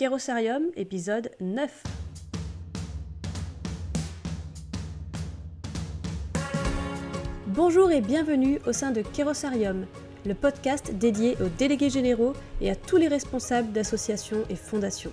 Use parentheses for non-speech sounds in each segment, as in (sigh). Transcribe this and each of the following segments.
Kérosarium, épisode 9. Bonjour et bienvenue au sein de Kérosarium, le podcast dédié aux délégués généraux et à tous les responsables d'associations et fondations.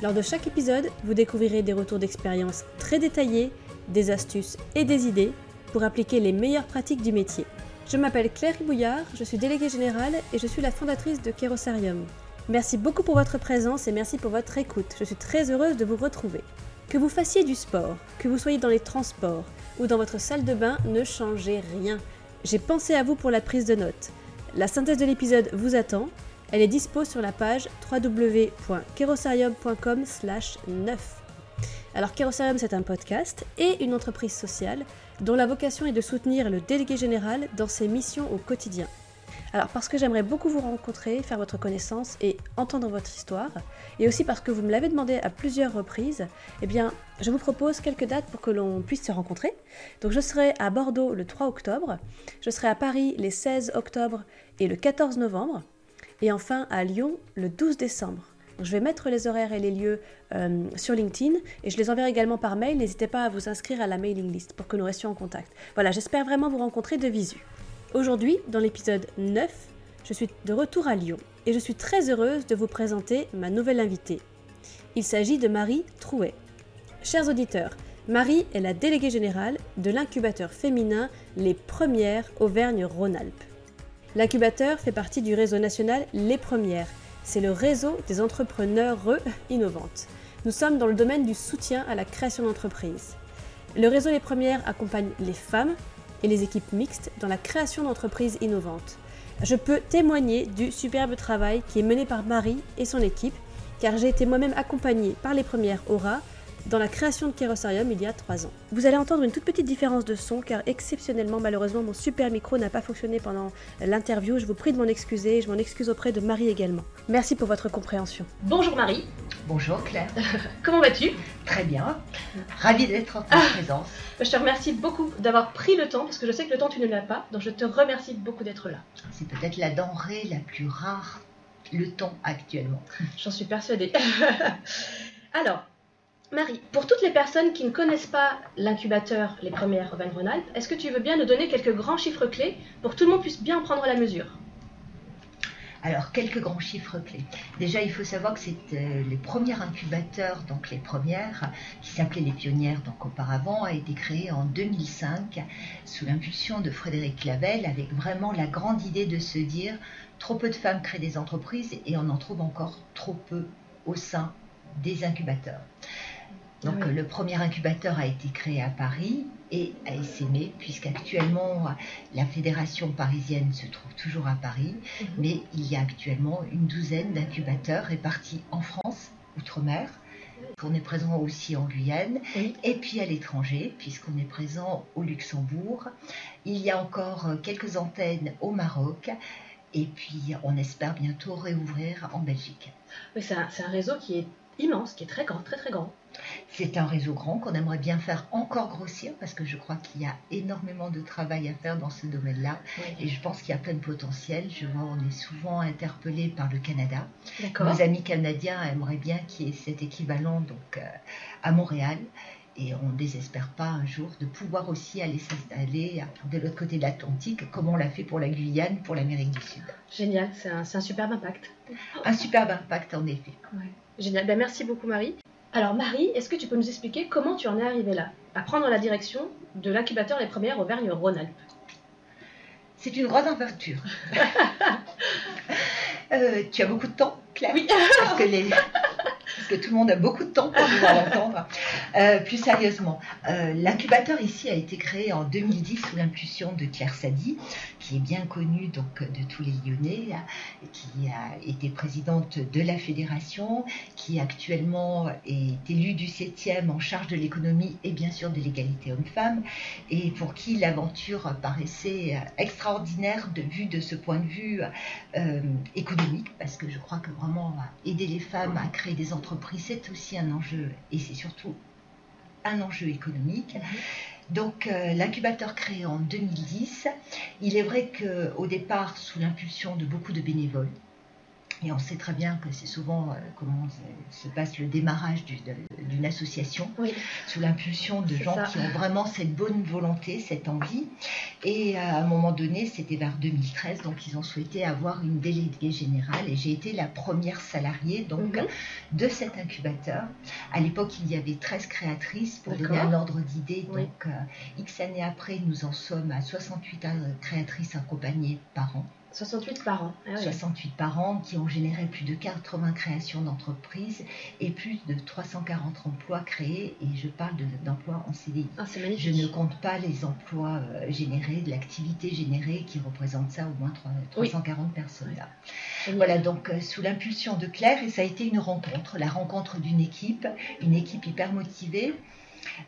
Lors de chaque épisode, vous découvrirez des retours d'expérience très détaillés, des astuces et des idées pour appliquer les meilleures pratiques du métier. Je m'appelle Claire Ribouillard, je suis déléguée générale et je suis la fondatrice de Kérosarium. Merci beaucoup pour votre présence et merci pour votre écoute. Je suis très heureuse de vous retrouver. Que vous fassiez du sport, que vous soyez dans les transports ou dans votre salle de bain, ne changez rien. J'ai pensé à vous pour la prise de notes. La synthèse de l'épisode vous attend. Elle est dispo sur la page www.kerosarium.com/9. Alors Kerosarium c'est un podcast et une entreprise sociale dont la vocation est de soutenir le délégué général dans ses missions au quotidien. Alors parce que j'aimerais beaucoup vous rencontrer, faire votre connaissance et entendre votre histoire, et aussi parce que vous me l'avez demandé à plusieurs reprises, eh bien je vous propose quelques dates pour que l'on puisse se rencontrer. Donc je serai à Bordeaux le 3 octobre, je serai à Paris les 16 octobre et le 14 novembre, et enfin à Lyon le 12 décembre. je vais mettre les horaires et les lieux euh, sur LinkedIn et je les enverrai également par mail. N'hésitez pas à vous inscrire à la mailing list pour que nous restions en contact. Voilà, j'espère vraiment vous rencontrer de visu. Aujourd'hui, dans l'épisode 9, je suis de retour à Lyon et je suis très heureuse de vous présenter ma nouvelle invitée. Il s'agit de Marie Trouet. Chers auditeurs, Marie est la déléguée générale de l'incubateur féminin Les Premières Auvergne-Rhône-Alpes. L'incubateur fait partie du réseau national Les Premières. C'est le réseau des entrepreneurs innovantes. Nous sommes dans le domaine du soutien à la création d'entreprises. Le réseau Les Premières accompagne les femmes et les équipes mixtes dans la création d'entreprises innovantes. Je peux témoigner du superbe travail qui est mené par Marie et son équipe, car j'ai été moi-même accompagnée par les premières Aura dans la création de Kerosarium il y a trois ans. Vous allez entendre une toute petite différence de son car exceptionnellement malheureusement mon super micro n'a pas fonctionné pendant l'interview. Je vous prie de m'en excuser et je m'en excuse auprès de Marie également. Merci pour votre compréhension. Bonjour Marie. Bonjour Claire. (laughs) Comment vas-tu? Très bien. Ravie d'être en ta ah. présence. Je te remercie beaucoup d'avoir pris le temps parce que je sais que le temps tu ne l'as pas. Donc je te remercie beaucoup d'être là. C'est peut-être la denrée la plus rare, le temps actuellement. J'en suis persuadée. (laughs) Alors, Marie, pour toutes les personnes qui ne connaissent pas l'incubateur Les Premières Van est-ce que tu veux bien nous donner quelques grands chiffres clés pour que tout le monde puisse bien en prendre la mesure? Alors, quelques grands chiffres clés. Déjà, il faut savoir que c'est euh, les premiers incubateurs, donc les premières, qui s'appelaient les pionnières, donc auparavant, a été créé en 2005 sous l'impulsion de Frédéric Clavel, avec vraiment la grande idée de se dire trop peu de femmes créent des entreprises et on en trouve encore trop peu au sein des incubateurs. Donc le premier incubateur a été créé à Paris et à SME, puisqu'actuellement la fédération parisienne se trouve toujours à Paris, mhm. mais il y a actuellement une douzaine d'incubateurs répartis en France, outre-mer. On est présent aussi en Guyane et puis à l'étranger, puisqu'on est présent au Luxembourg. Il y a encore quelques antennes au Maroc et puis on espère bientôt réouvrir en Belgique. c'est un, un réseau qui est immense, qui est très grand, très très grand. C'est un réseau grand qu'on aimerait bien faire encore grossir parce que je crois qu'il y a énormément de travail à faire dans ce domaine-là et je pense qu'il y a plein de potentiel. Je vois, on est souvent interpellé par le Canada. Nos amis canadiens aimeraient bien qu'il y ait cet équivalent donc euh, à Montréal et on ne désespère pas un jour de pouvoir aussi aller s'installer de l'autre côté de l'Atlantique, comme on l'a fait pour la Guyane, pour l'Amérique du Sud. Génial, c'est un, superbe impact. Un superbe impact, en effet. Génial, ben, merci beaucoup Marie. Alors Marie, est-ce que tu peux nous expliquer comment tu en es arrivée là, à prendre la direction de l'incubateur Les Premières Auvergne-Rhône-Alpes? C'est une grande aventure. (laughs) Euh, tu as beaucoup de temps, Claire Oui. Parce que les, parce que tout le monde a beaucoup de temps pour pouvoir l'entendre. Euh, plus sérieusement, euh, l'incubateur ici a été créé en 2010 sous l'impulsion de Claire Sadi, qui est bien connue donc de tous les Lyonnais, qui a été présidente de la fédération, qui actuellement est élue du 7e en charge de l'économie et bien sûr de l'égalité homme-femme, et pour qui l'aventure paraissait extraordinaire de vue de ce point de vue euh, économique, parce que je crois que vraiment aider les femmes à créer des entreprises c'est aussi un enjeu, et c'est surtout un enjeu économique. Donc euh, l'incubateur créé en 2010, il est vrai qu'au départ, sous l'impulsion de beaucoup de bénévoles, et on sait très bien que c'est souvent, euh, comment se passe le démarrage du- d'une association Oui. sous l'impulsion de gens ça. qui ont vraiment cette bonne volonté, cette envie. Et à un moment donné, c'était vers 2013, donc ils ont souhaité avoir une déléguée générale et j'ai été la première salariée donc Mhm. de cet incubateur. À l'époque, il y avait 13 créatrices pour donner un ordre d'idée. Oui. Donc, euh, X années après, nous en sommes à 68 créatrices accompagnées par an. 68 par an. Ah ouais. 68 par an qui ont généré plus de 80 créations d'entreprises et plus de 340 emplois créés. Et je parle de- d'emplois en CDI. Ah, Je ne compte pas les emplois euh, générés, de l'activité générée qui représente ça au moins trois- Oui. 340 personnes là. Voilà, donc euh, sous l'impulsion de Claire, et ça a été une rencontre, la rencontre d'une équipe, une équipe hyper motivée.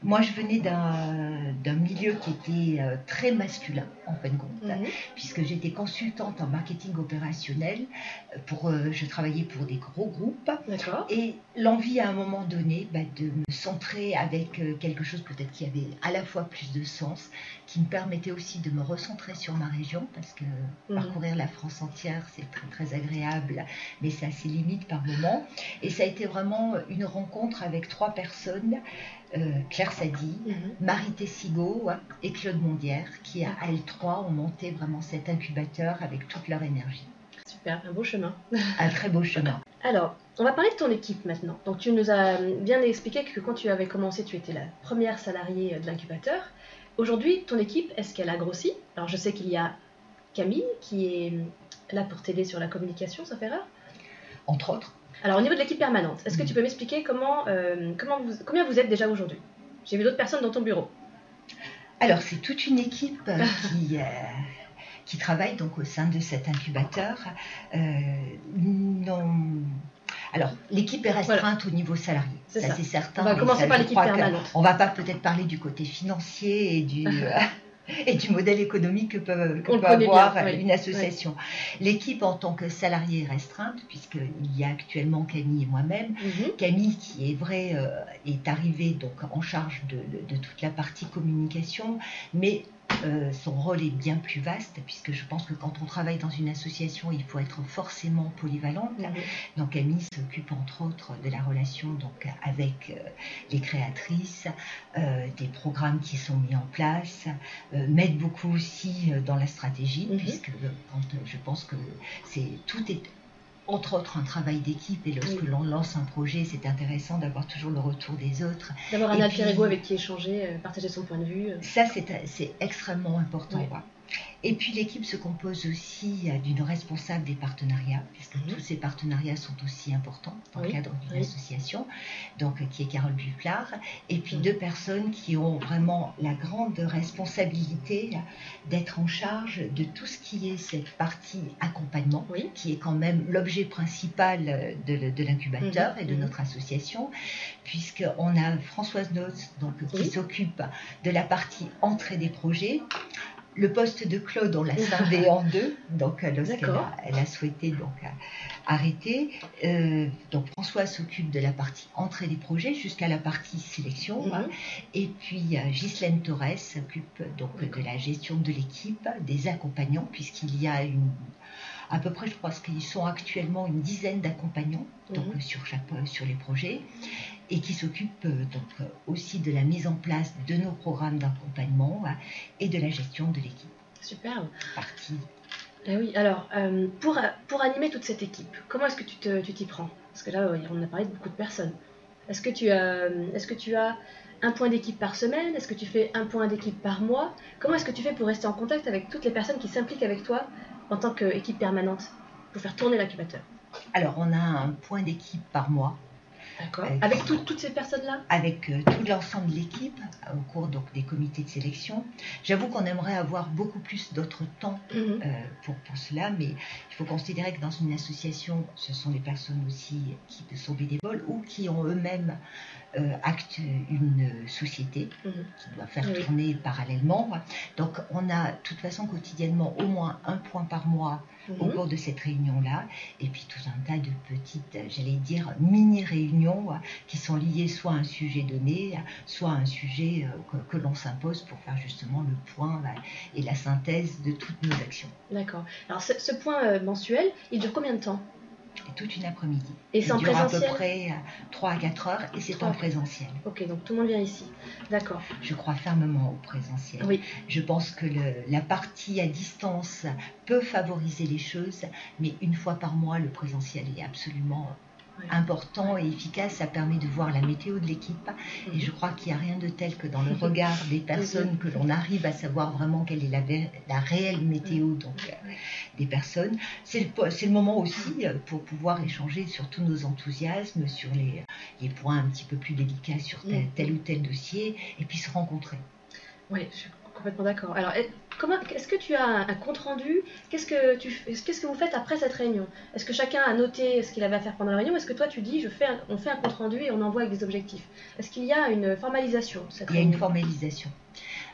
Moi, je venais d'un milieu qui était euh, très masculin, en fin de compte, Mhm. puisque j'étais consultante en marketing opérationnel. euh, Pour, euh, je travaillais pour des gros groupes. Et l'envie à un moment donné bah, de me centrer avec quelque chose peut-être qui avait à la fois plus de sens, qui me permettait aussi de me recentrer sur ma région, parce que Mhm. parcourir la France entière, c'est très très agréable, mais c'est assez limite par moment. Et ça a été vraiment une rencontre avec trois personnes, euh, Claire Sadi, Mhm. Marie Tessigo et Claude Mondière, qui à elles trois ont monté vraiment cet incubateur avec toute leur énergie. Super, un beau chemin. (laughs) Un très beau chemin. Alors, on va parler de ton équipe maintenant. Donc, tu nous as bien expliqué que quand tu avais commencé, tu étais la première salariée de l'incubateur. Aujourd'hui, ton équipe, est-ce qu'elle a grossi? Alors, je sais qu'il y a Camille qui est là pour t'aider sur la communication, ça fait erreur Entre autres, Alors, au niveau de l'équipe permanente, est-ce que tu peux m'expliquer comment, euh, comment vous, combien vous êtes déjà aujourd'hui? J'ai vu d'autres personnes dans ton bureau. Alors, c'est toute une équipe euh, (laughs) qui, euh, qui travaille donc au sein de cet incubateur. Euh, non- Alors, l'équipe est restreinte au niveau salarié, ça, ça. c'est certain. On va commencer ça, par l'équipe permanente. On va pas peut-être parler du côté financier et du, (laughs) et du modèle économique que peut, que avoir bien, oui. une association. L'équipe en tant que salarié est restreinte, puisqu'il y a actuellement Camille et moi-même. Mhm. Camille, qui est vrai, euh, est arrivée donc en charge de, de- de toute la partie communication, mais euh, son rôle est bien plus vaste, puisque je pense que quand on travaille dans une association, il faut être forcément polyvalente. Donc Camille s'occupe entre autres de la relation donc avec euh, les créatrices, euh, des programmes qui sont mis en place, m'aide beaucoup aussi dans la stratégie, Mhm. puisque quand je pense que c'est tout est entre autres un travail d'équipe et lorsque Oui. l'on lance un projet, c'est intéressant d'avoir toujours le retour des autres. D'avoir un alter ego avec qui échanger, euh, partager son point de vue. euh. Ça, c'est c'est extrêmement important. Oui. Et puis l'équipe se compose aussi euh, d'une responsable des partenariats, puisque tous ces partenariats sont aussi importants dans Oui, le cadre d'une oui. association, donc qui est Carole Buplard, et puis Mhm. deux personnes qui ont vraiment la grande responsabilité d'être en charge de tout ce qui est cette partie accompagnement, Oui. qui est quand même l'objet principal euh, de, de l'incubateur Mhm, et de mhm. notre association, puisqu'on a Françoise Notes donc, qui s'occupe de la partie entrée des projets. Le poste de Claude, on l'a scindé en deux, donc euh, lorsqu'elle a, elle a souhaité donc euh, arrêter. Euh, donc Françoise s'occupe de la partie entrée des projets jusqu'à la partie sélection. Mhm. hein. Et puis euh, Ghislaine Torres s'occupe donc de la gestion de l'équipe, des accompagnants, puisqu'il y a une, à peu près, je pense qu'ils sont actuellement une dizaine d'accompagnants donc, Mhm. sur, chaque, sur les projets, et qui s'occupent euh, donc euh, aussi de la mise en place de nos programmes d'accompagnement hein, et de la gestion de l'équipe. Superbe. Partie Eh oui, alors, euh, pour, pour animer toute cette équipe, comment est-ce que tu te- tu t'y prends? Parce que là, on a parlé de beaucoup de personnes. Est-ce que, tu as- est-ce que tu as un point d'équipe par semaine? Est-ce que tu fais un point d'équipe par mois? Comment est-ce que tu fais pour rester en contact avec toutes les personnes qui s'impliquent avec toi en tant qu'équipe permanente pour faire tourner l'incubateur? Alors, on a un point d'équipe par mois Avec tout- toutes ces personnes-là avec euh, tout l'ensemble de l'équipe euh, au cours donc, des comités de sélection. J'avoue qu'on aimerait avoir beaucoup plus d'autres temps Mhm. euh, pour, pour cela, mais il faut considérer que dans une association, ce sont les personnes aussi qui sont bénévoles ou qui ont eux-mêmes euh, acte une société Mhm. qui doit faire Oui. tourner parallèlement. Donc on a de toute façon quotidiennement au moins un point par mois au Mhm. cours de cette réunion-là, et puis tout un tas de petites, euh, j'allais dire, mini-réunions euh, qui sont liées soit à un sujet donné, euh, soit à un sujet euh, que, que l'on s'impose pour faire justement le point euh, et la synthèse de toutes nos actions. D'accord. Alors, ce, ce point euh, mensuel, il dure combien de temps? Toute une après-midi. Et c'est en dure à peu près 3 à 4 heures et c'est en présentiel. Ok, donc tout le monde vient ici. D'accord. Je crois fermement au présentiel. Oui. Je pense que le- la partie à distance peut favoriser les choses, mais une fois par mois, le présentiel est absolument. Important et efficace. Ça permet de voir la météo de l'équipe. Et je crois qu'il n'y a rien de tel que dans le regard des personnes que l'on arrive à savoir vraiment quelle est la, réelle météo donc, euh, des personnes. C'est le, moment aussi euh, pour pouvoir échanger sur tous nos enthousiasmes, sur les, les points un petit peu plus délicats sur tel, Mhm. tel ou tel dossier, et puis se rencontrer. Oui, je suis complètement d'accord. Alors, comment, est-ce que tu as un, un compte rendu Qu'est-ce que tu, qu'est-ce que vous faites après cette réunion? Est-ce que chacun a noté ce qu'il avait à faire pendant la réunion? Est-ce que toi tu dis, je fais, un- on fait un compte rendu et on envoie avec des objectifs? Est-ce qu'il y a une formalisation cette Il y a une formalisation.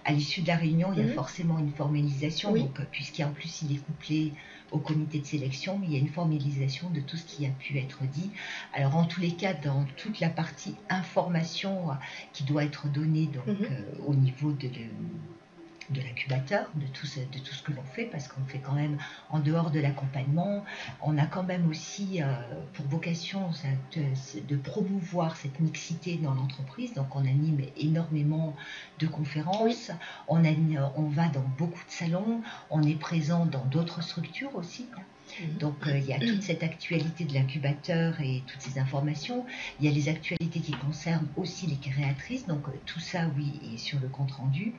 À l'issue de la réunion, il y a Mhm. forcément une formalisation, Oui. donc, euh, puisqu'en plus il est couplé au comité de sélection, mais il y a une formalisation de tout ce qui a pu être dit. Alors en tous les cas, dans toute la partie information euh, qui doit être donnée donc, Mhm. euh, au niveau de, de- de l'incubateur, de tout, ce, de tout ce que l'on fait, parce qu'on fait quand même en dehors de l'accompagnement, on a quand même aussi euh, pour vocation de promouvoir cette mixité dans l'entreprise. Donc on anime énormément de conférences, on, anime- on va dans beaucoup de salons, on est présent dans d'autres structures aussi. Donc euh, il y a toute cette actualité de l'incubateur et toutes ces informations. Il y a les actualités qui concernent aussi les créatrices. Donc euh, tout ça, oui, est sur le compte rendu.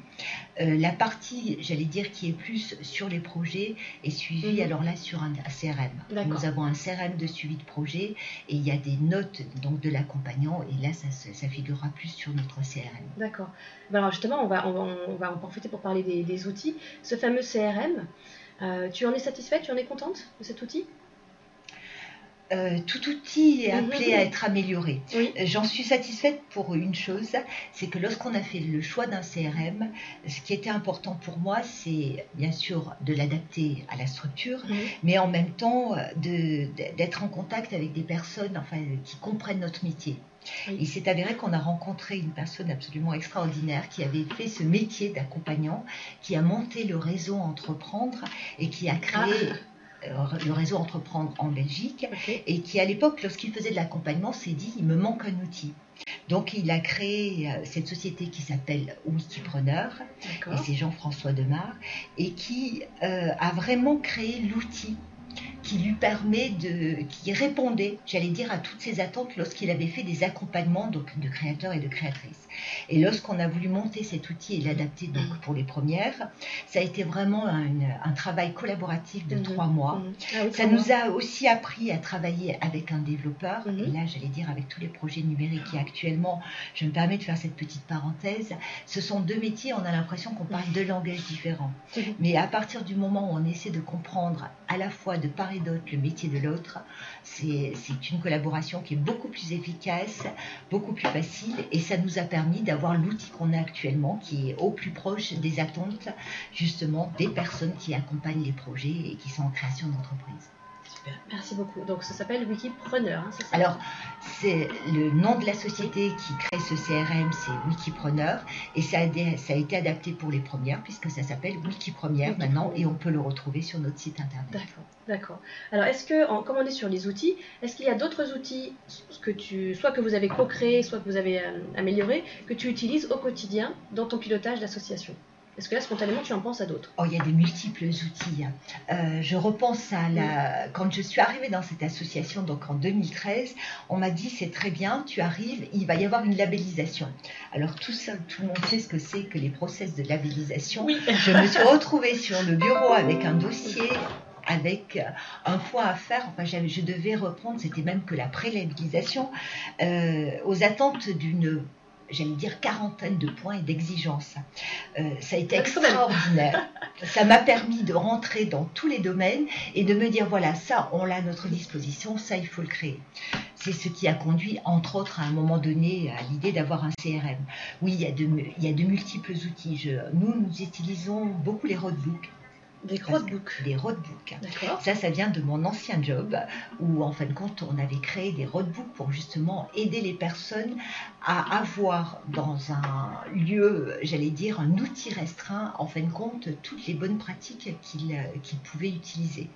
Euh, la partie, j'allais dire, qui est plus sur les projets est suivie Mhm. alors là sur un, CRM. Nous avons un CRM de suivi de projet et il y a des notes donc de l'accompagnant et là ça, ça figurera plus sur notre CRM. D'accord. Ben alors justement, on va, on, va, on va en profiter pour parler des, des outils. Ce fameux CRM, tu en es satisfaite Tu en es contente de cet outil? Euh, tout outil est appelé Mhm. à être amélioré. Oui. Euh, J'en suis satisfaite pour une chose, c'est que lorsqu'on a fait le choix d'un CRM, ce qui était important pour moi, c'est bien sûr de l'adapter à la structure, mais en même temps euh, d'être en contact avec des personnes enfin, qui comprennent notre métier. Oui. Il s'est avéré qu'on a rencontré une personne absolument extraordinaire qui avait fait ce métier d'accompagnant, qui a monté le réseau Entreprendre et qui a créé euh, le réseau Entreprendre en Belgique. Et qui à l'époque, lorsqu'il faisait de l'accompagnement, s'est dit il me manque un outil. Donc il a créé euh, cette société qui s'appelle Wikipreneur, et c'est Jean-François Demar, et qui euh, a vraiment créé l'outil qui lui permet de, qui répondait, j'allais dire, à toutes ses attentes lorsqu'il avait fait des accompagnements donc, de créateurs et de créatrices. Et lorsqu'on a voulu monter cet outil et l'adapter donc pour les premières, ça a été vraiment un, un travail collaboratif de Mhm. trois mois. Mhm. Ah oui, Ça nous a aussi appris à travailler avec un développeur. Mhm. Et là, j'allais dire, avec tous les projets numériques qui actuellement, je me permets de faire cette petite parenthèse, ce sont deux métiers, on a l'impression qu'on parle deux langages différents. Mais à partir du moment où on essaie de comprendre à la fois de part et d'autre le métier de l'autre, c'est c'est une collaboration qui est beaucoup plus efficace, beaucoup plus facile. Et ça nous a permis d'avoir l'outil qu'on a actuellement, qui est au plus proche des attentes, justement, des personnes qui accompagnent les projets et qui sont en création d'entreprise. Super. Merci beaucoup. Donc ça s'appelle Wikipreneur. Hein, c'est ça? Alors, c'est le nom de la société qui crée ce CRM, c'est Wikipreneur, et ça a, dé- ça a été adapté pour les premières, puisque ça s'appelle Wikipremière Wiki maintenant, et on peut le retrouver sur notre site internet. D'accord, d'accord. Alors, est-ce que, en, comme on est sur les outils, est-ce qu'il y a d'autres outils que tu, soit que vous avez co-créés, soit que vous avez euh, améliorés, que tu utilises au quotidien dans ton pilotage d'association? Est-ce que là, spontanément, tu en penses à d'autres Oh, il y a des multiples outils. hein. Euh, je repense à la... Quand je suis arrivée dans cette association, donc en 2013, on m'a dit c'est très bien, tu arrives, il va y avoir une labellisation. Alors tout ça, tout le monde sait ce que c'est que les process de labellisation. Oui. Je me suis retrouvée sur le bureau avec un dossier avec euh, un point à faire, enfin je devais reprendre, c'était même que la pré-labellisation, euh, aux attentes d'une, j'allais dire, quarantaine de points et d'exigences. Euh, ça a été extraordinaire. (laughs) ça m'a permis de rentrer dans tous les domaines et de me dire, voilà, ça, on l'a à notre disposition, ça, il faut le créer. C'est ce qui a conduit, entre autres, à un moment donné, à l'idée d'avoir un CRM. Oui, il y a de, il y a de multiples outils. Je- nous, nous utilisons beaucoup les roadbooks Des roadbooks. Des roadbooks. Ça, ça vient de mon ancien job où, en fin de compte, on avait créé des roadbooks pour justement aider les personnes à avoir dans un lieu, j'allais dire, un outil restreint, en fin de compte, toutes les bonnes pratiques qu'ils pouvaient utiliser.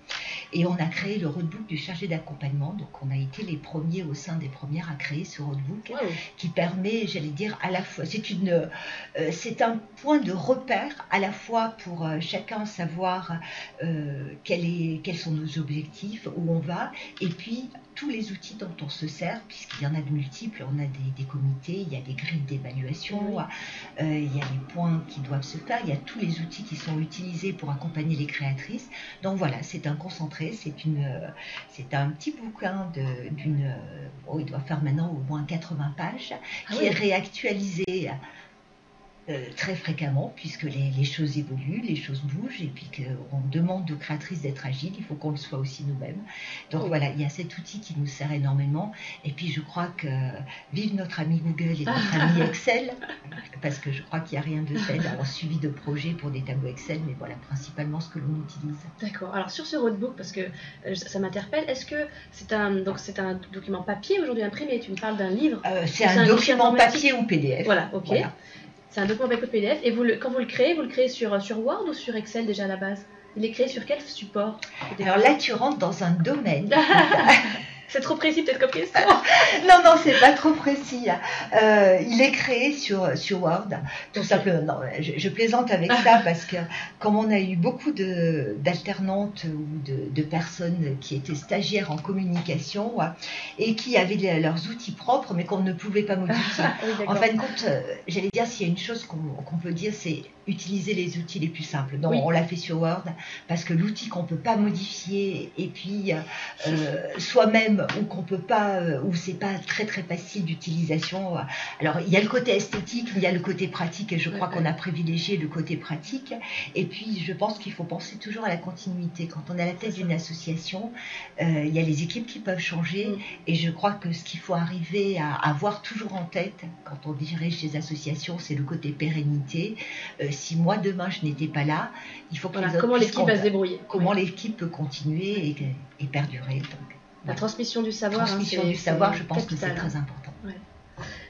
Et on a créé le roadbook du chargé d'accompagnement. Donc, on a été les premiers au sein des premières à créer ce roadbook Wow. qui permet, j'allais dire, à la fois, c'est une, euh, c'est un point de repère à la fois pour euh, chacun savoir euh, quel est, quels sont nos objectifs, où on va, et puis tous les outils dont on se sert, puisqu'il y en a de multiples, on a des, des comités, il y a des grilles d'évaluation, euh, il y a les points qui doivent se faire, il y a tous les outils qui sont utilisés pour accompagner les créatrices. Donc voilà, c'est un concentré, c'est une, euh, c'est un petit bouquin de- d'une, oh, il doit faire maintenant au moins 80 pages, Ah qui oui. est réactualisé euh, très fréquemment, puisque les, les choses évoluent, les choses bougent, et puis qu'on demande aux créatrices d'être agiles, il faut qu'on le soit aussi nous-mêmes. Donc Oui. voilà, il y a cet outil qui nous sert énormément, et puis je crois que vive notre ami Google et notre (laughs) ami Excel, parce que je crois qu'il n'y a rien de tel en suivi de projet pour des tableaux Excel, mais voilà principalement ce que l'on utilise. D'accord. Alors sur ce roadbook, parce que euh, ça m'interpelle, est-ce que c'est un donc c'est un document papier aujourd'hui imprimé? Tu me parles d'un livre. Euh, c'est un, document papier ou PDF. Voilà, ok. Voilà. C'est un document avec le PDF. Et vous le, quand vous le créez, vous le créez sur, sur Word ou sur Excel déjà à la base? Il est créé sur quel support? Alors là, tu rentres dans un domaine. (laughs) C'est trop précis peut-être comme question. (laughs) Non, non, c'est pas trop précis. Euh, il est créé sur, sur Word, tout simplement. Non, je, je plaisante avec ça (laughs) parce que comme on a eu beaucoup d'alternantes ou de, de personnes qui étaient stagiaires en communication euh, et qui avaient les- leurs outils propres mais qu'on ne pouvait pas modifier. (laughs) Oui, En fin de compte, euh, j'allais dire, s'il y a une chose qu'on peut dire, c'est utiliser les outils les plus simples. Donc, Oui. on l'a fait sur Word parce que l'outil qu'on peut pas modifier et puis euh, euh, ou qu'on peut pas, euh, ou c'est pas très très facile d'utilisation. euh, Alors, il y a le côté esthétique, il y a le côté pratique et je crois qu'on a privilégié le côté pratique. Et puis, je pense qu'il faut penser toujours à la continuité. Quand on est à la tête d'une association, euh, il y a les équipes qui peuvent changer Mm. et je crois que ce qu'il faut arriver à avoir toujours en tête quand on dirige ces associations, c'est le côté pérennité. Euh, si moi demain je n'étais pas là, il faut que Voilà, les autres comment l'équipe va se débrouiller Comment Oui. l'équipe peut continuer et, et perdurer. Donc, La transmission du savoir. hein, transmission du savoir, je pense que c'est hein. très important.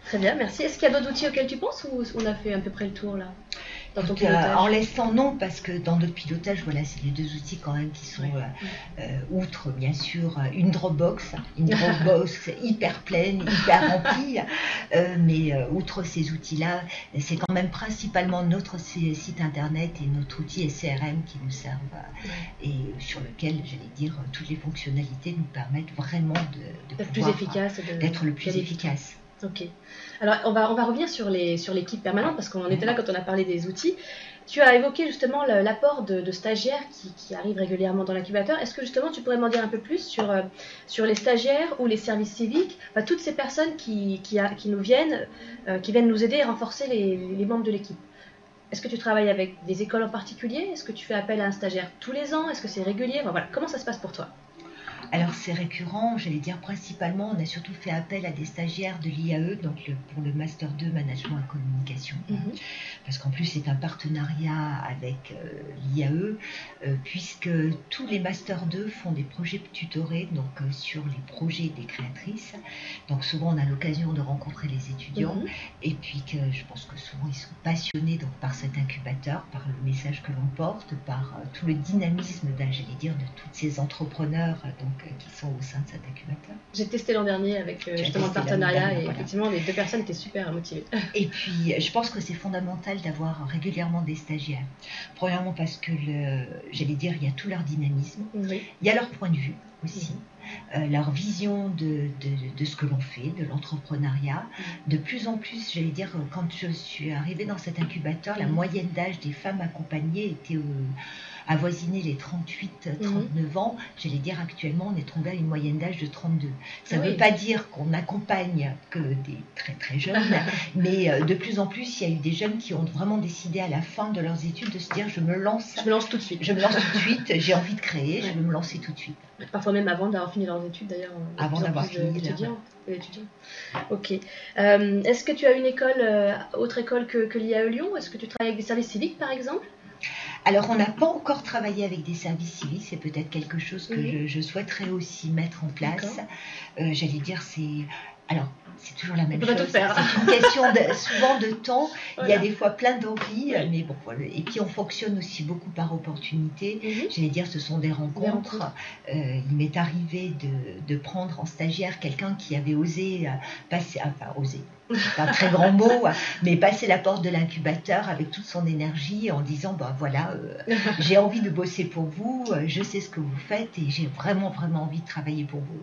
Très bien, merci. Est-ce qu'il y a d'autres outils auxquels tu penses ou on a fait à peu près le tour là? Dans ton Donc, euh, pilotage en laissant non, parce que dans notre pilotage, voilà, c'est les deux outils quand même qui sont, Oui. euh, euh, outre bien sûr une Dropbox, une Dropbox (laughs) hyper pleine, hyper remplie, euh, mais euh, outre ces outils-là, c'est quand même principalement notre si- site internet et notre outil SCRM qui nous servent et sur lequel, j'allais dire, toutes les fonctionnalités nous permettent vraiment de, plus efficace. d'être le plus efficace. Ok. Alors, on va, on va revenir sur l'équipe permanente parce qu'on était là quand on a parlé des outils. Tu as évoqué justement l'apport de, stagiaires qui, arrivent régulièrement dans l'incubateur. Est-ce que justement tu pourrais m'en dire un peu plus sur, euh, les stagiaires ou les services civiques, toutes ces personnes qui, nous viennent, euh, qui viennent nous aider à renforcer les, membres de l'équipe? Est-ce que tu travailles avec des écoles en particulier? Est-ce que tu fais appel à un stagiaire tous les ans? Est-ce que c'est régulier? Voilà. Comment ça se passe pour toi? Alors c'est récurrent, j'allais dire principalement, on a surtout fait appel à des stagiaires de l'IAE, donc le- pour le Master 2 Management et Communication, parce qu'en plus c'est un partenariat avec euh, l'IAE, euh, puisque tous les Master 2 font des projets tutorés donc, euh, sur les projets des créatrices. Donc souvent on a l'occasion de rencontrer les étudiants, Mhm. et puis que je pense que souvent ils sont passionnés donc, par cet incubateur, par le message que l'on porte, par tout le dynamisme, d'un- j'allais dire, de tous ces entrepreneurs donc, qui sont au sein de cet incubateur. J'ai testé l'an dernier avec euh, justement le partenariat dernière, et voilà. effectivement les deux personnes étaient super motivées. (laughs) Et puis, euh, je pense que c'est fondamental d'avoir régulièrement des stagiaires. Premièrement parce que, j'allais dire, il y a tout leur dynamisme, Oui. il y a leur point de vue aussi, euh, leur vision de, de- de ce que l'on fait, de l'entrepreneuriat. De plus en plus, j'allais dire, euh, quand je suis arrivée dans cet incubateur, la moyenne d'âge des femmes accompagnées était euh, avoisinée les 38-39 ans. J'allais dire, actuellement, on est tombé à une moyenne d'âge de 32. Ça ne Oui. veut pas dire qu'on accompagne que des très très jeunes, (laughs) mais euh, de plus en plus, il y a eu des jeunes qui ont vraiment décidé à la fin de leurs études de se dire, je me lance. Je me lance tout de suite. Je me lance tout de suite, j'ai (laughs) envie de créer, je veux me lancer tout de suite. Parfois même avant d'avoir fini leurs études d'ailleurs. Avant d'avoir fini, d'étudiants. Ok. Euh, Est-ce que tu as une école, euh, autre école que, que l'IAE Lyon? Est-ce que tu travailles avec des services civiques par exemple? Alors, on n'a pas encore travaillé avec des services civiques, c'est peut-être quelque chose que je, je souhaiterais aussi mettre en place. Euh, J'allais dire, c'est. Alors, c'est toujours la même chose. tout faire. C'est une question de- souvent de temps. Il y a des fois plein d'envie, Oui. mais bon. Et puis, on fonctionne aussi beaucoup par opportunité. Mhm. J'allais dire, ce sont des rencontres. Euh, il m'est arrivé de, de prendre en stagiaire quelqu'un qui avait osé euh, passer, enfin osé, c'est pas un très grand mot, euh, mais passer la porte de l'incubateur avec toute son énergie en disant, bah voilà, euh, j'ai envie de bosser pour vous, je sais ce que vous faites et j'ai vraiment, vraiment envie de travailler pour vous.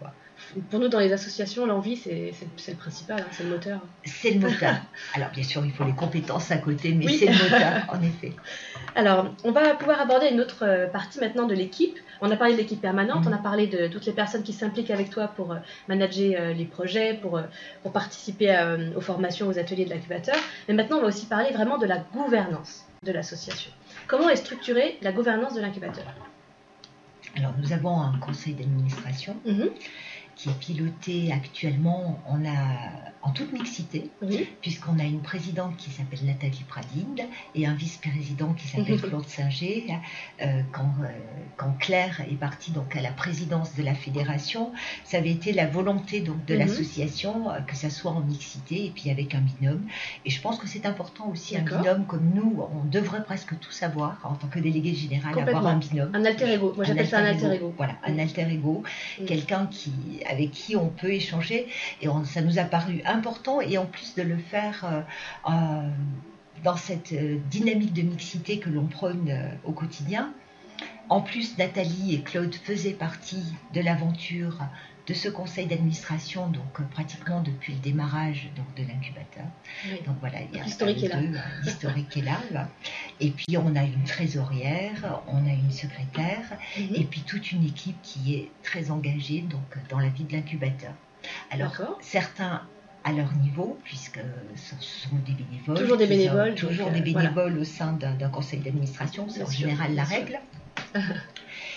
Pour nous, dans les associations, l'envie, c'est le principal, hein, c'est le moteur. C'est le moteur. (laughs) Alors, bien sûr, il faut les compétences à côté, mais Oui. c'est le moteur, (laughs) en effet. Alors, on va pouvoir aborder une autre euh, partie maintenant de l'équipe. On a parlé de l'équipe permanente, on a parlé de toutes les personnes qui s'impliquent avec toi pour euh, manager euh, les projets, pour, pour participer aux formations, aux ateliers de l'incubateur. Mais maintenant, on va aussi parler vraiment de la gouvernance de l'association. Comment est structurée la gouvernance de l'incubateur? Alors, nous avons un conseil d'administration Mhm. Qui est piloté actuellement on a, en toute mixité, Oui. puisqu'on a une présidente qui s'appelle Nathalie Pradine et un vice-président qui s'appelle. (laughs) Claude Singer. Euh, quand, euh, quand Claire est partie donc à la présidence de la fédération, ça avait été la volonté donc de Mhm. l'association euh, que ça soit en mixité et puis avec un binôme. Et je pense que c'est important aussi un binôme comme nous, on devrait presque tout savoir en tant que délégué général avoir un binôme. Un alter ego. Moi, j'appelle ça un alter ego. Voilà, un alter ego, Mm. quelqu'un qui, avec qui on peut échanger. Et ça nous a paru important, et en plus de le faire euh, euh, dans cette euh, dynamique de mixité que l'on prône au quotidien. En plus, Nathalie et Claude faisaient partie de l'aventure de ce conseil d'administration, donc euh, pratiquement depuis le démarrage donc, de l'incubateur. Oui. Donc voilà, il y a L'historique est là. euh, L'historique est là. Et puis on a une trésorière, on a une secrétaire, Mhm. et puis toute une équipe qui est très engagée donc, dans la vie de l'incubateur. Alors, certains à leur niveau, puisque ce sont des bénévoles. Toujours des sont bénévoles, Toujours donc, des euh, voilà. bénévoles au sein d'un conseil d'administration, c'est en sûr, général la règle. (laughs)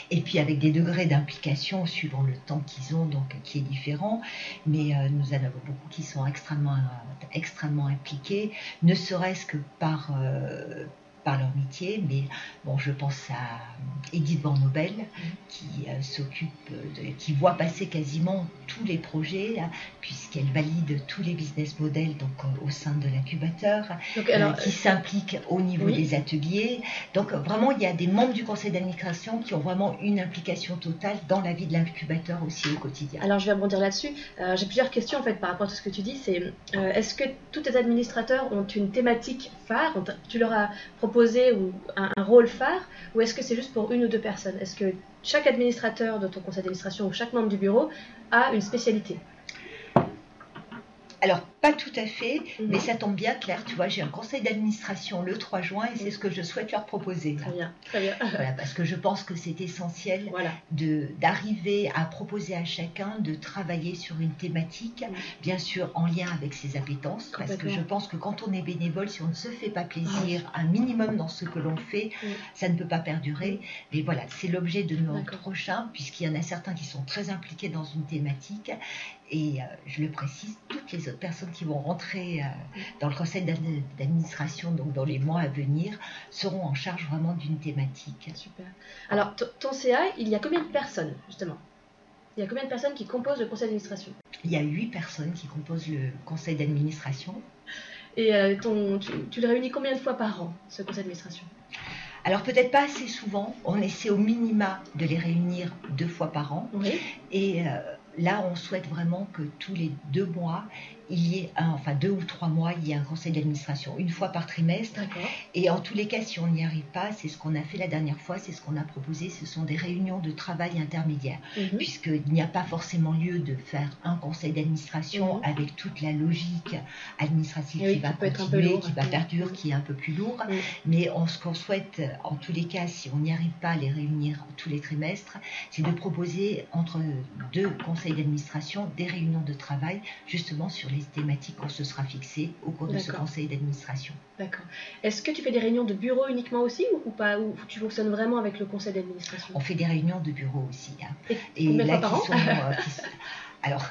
Et puis avec des degrés d'implication suivant le temps qu'ils ont, donc qui est différent. Mais euh, nous en avons beaucoup qui sont extrêmement, euh, extrêmement impliqués, ne serait-ce que par, euh, Mais bon, je pense à Edith Van Nobel, qui euh, s'occupe, qui voit passer quasiment tous les projets, là, puisqu'elle valide tous les business models donc, euh, au sein de l'incubateur, euh, alors, qui s'implique au niveau oui. des ateliers. Donc euh, vraiment, il y a des membres du conseil d'administration qui ont vraiment une implication totale dans la vie de l'incubateur aussi au quotidien. Alors je vais rebondir là-dessus. Euh, J'ai plusieurs questions en fait par rapport à tout ce que tu dis. C'est euh, est-ce que tous tes administrateurs ont une thématique phare? Tu leur as proposé ou un, rôle phare ou est-ce que c'est juste pour une ou deux personnes? Est-ce que chaque administrateur de ton conseil d'administration ou chaque membre du bureau a une spécialité? Alors, pas tout à fait, Mhm. mais ça tombe bien, Claire, tu vois, j'ai un conseil d'administration le 3 juin et c'est ce que je souhaite leur proposer. Très bien, très bien. Voilà, parce que je pense que c'est essentiel Voilà. de d'arriver à proposer à chacun de travailler sur une thématique, Oui. bien sûr en lien avec ses appétences, parce que je pense que quand on est bénévole, si on ne se fait pas plaisir un minimum dans ce que l'on fait, Oui. ça ne peut pas perdurer. Mais voilà, c'est l'objet de notre D'accord. prochain, puisqu'il y en a certains qui sont très impliqués dans une thématique, et euh, je le précise, toutes les autres personnes qui vont rentrer euh, dans le conseil d'ad- d'administration, donc dans les mois à venir, seront en charge vraiment d'une thématique. Super. Alors ton CA, il y a combien de personnes justement? Il y a combien de personnes qui composent le conseil d'administration? Il y a huit personnes qui composent le conseil d'administration. Et euh, ton, tu, tu le réunis combien de fois par an, ce conseil d'administration? Alors peut-être pas assez souvent, on essaie au minima de les réunir deux fois par an. Oui. Et euh, là, on souhaite vraiment que tous les deux mois, il y ait un, enfin deux ou trois mois, il y ait un conseil d'administration, une fois par trimestre. Et en tous les cas, si on n'y arrive pas, c'est ce qu'on a fait la dernière fois, c'est ce qu'on a proposé, ce sont des réunions de travail intermédiaires. Mhm. puisqu'il n'y a pas forcément lieu de faire un conseil d'administration Mhm. avec toute la logique administrative Oui, qui va qui continuer, lourd. qui va Mhm. perdurer, qui est un peu plus lourd. Mais on- ce qu'on souhaite, en tous les cas, si on n'y arrive pas à les réunir tous les trimestres, c'est de proposer entre deux conseils d'administration des réunions de travail justement sur les thématiques qu'on se sera fixées au cours de ce conseil d'administration. D'accord. Est-ce que tu fais des réunions de bureau uniquement aussi ou, pas Ou tu fonctionnes vraiment avec le conseil d'administration? On fait des réunions de bureau aussi. hein. Et de fois par qui an sont, euh, (laughs) qui sont- alors,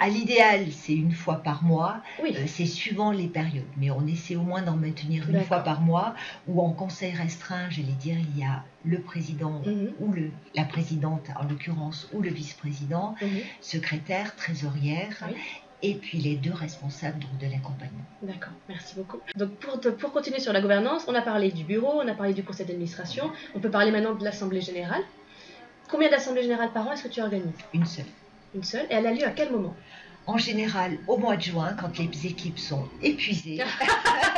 à l'idéal, c'est une fois par mois. Oui. Euh, c'est suivant les périodes, mais on essaie au moins d'en maintenir une fois par mois. Ou en conseil restreint, j'allais dire, il y a le président Mhm. ou le, la présidente, en l'occurrence, ou le vice-président, Mhm. secrétaire, trésorière, Oui. Et puis les deux responsables donc, de l'accompagnement. D'accord, merci beaucoup. Donc pour, te- pour continuer sur la gouvernance, on a parlé du bureau, on a parlé du conseil d'administration, on peut parler maintenant de l'assemblée générale. Combien d'assemblées générales par an est-ce que tu organises? Une seule. Une seule Et elle a lieu à quel moment? En général, au mois de juin, quand les équipes sont épuisées, (laughs)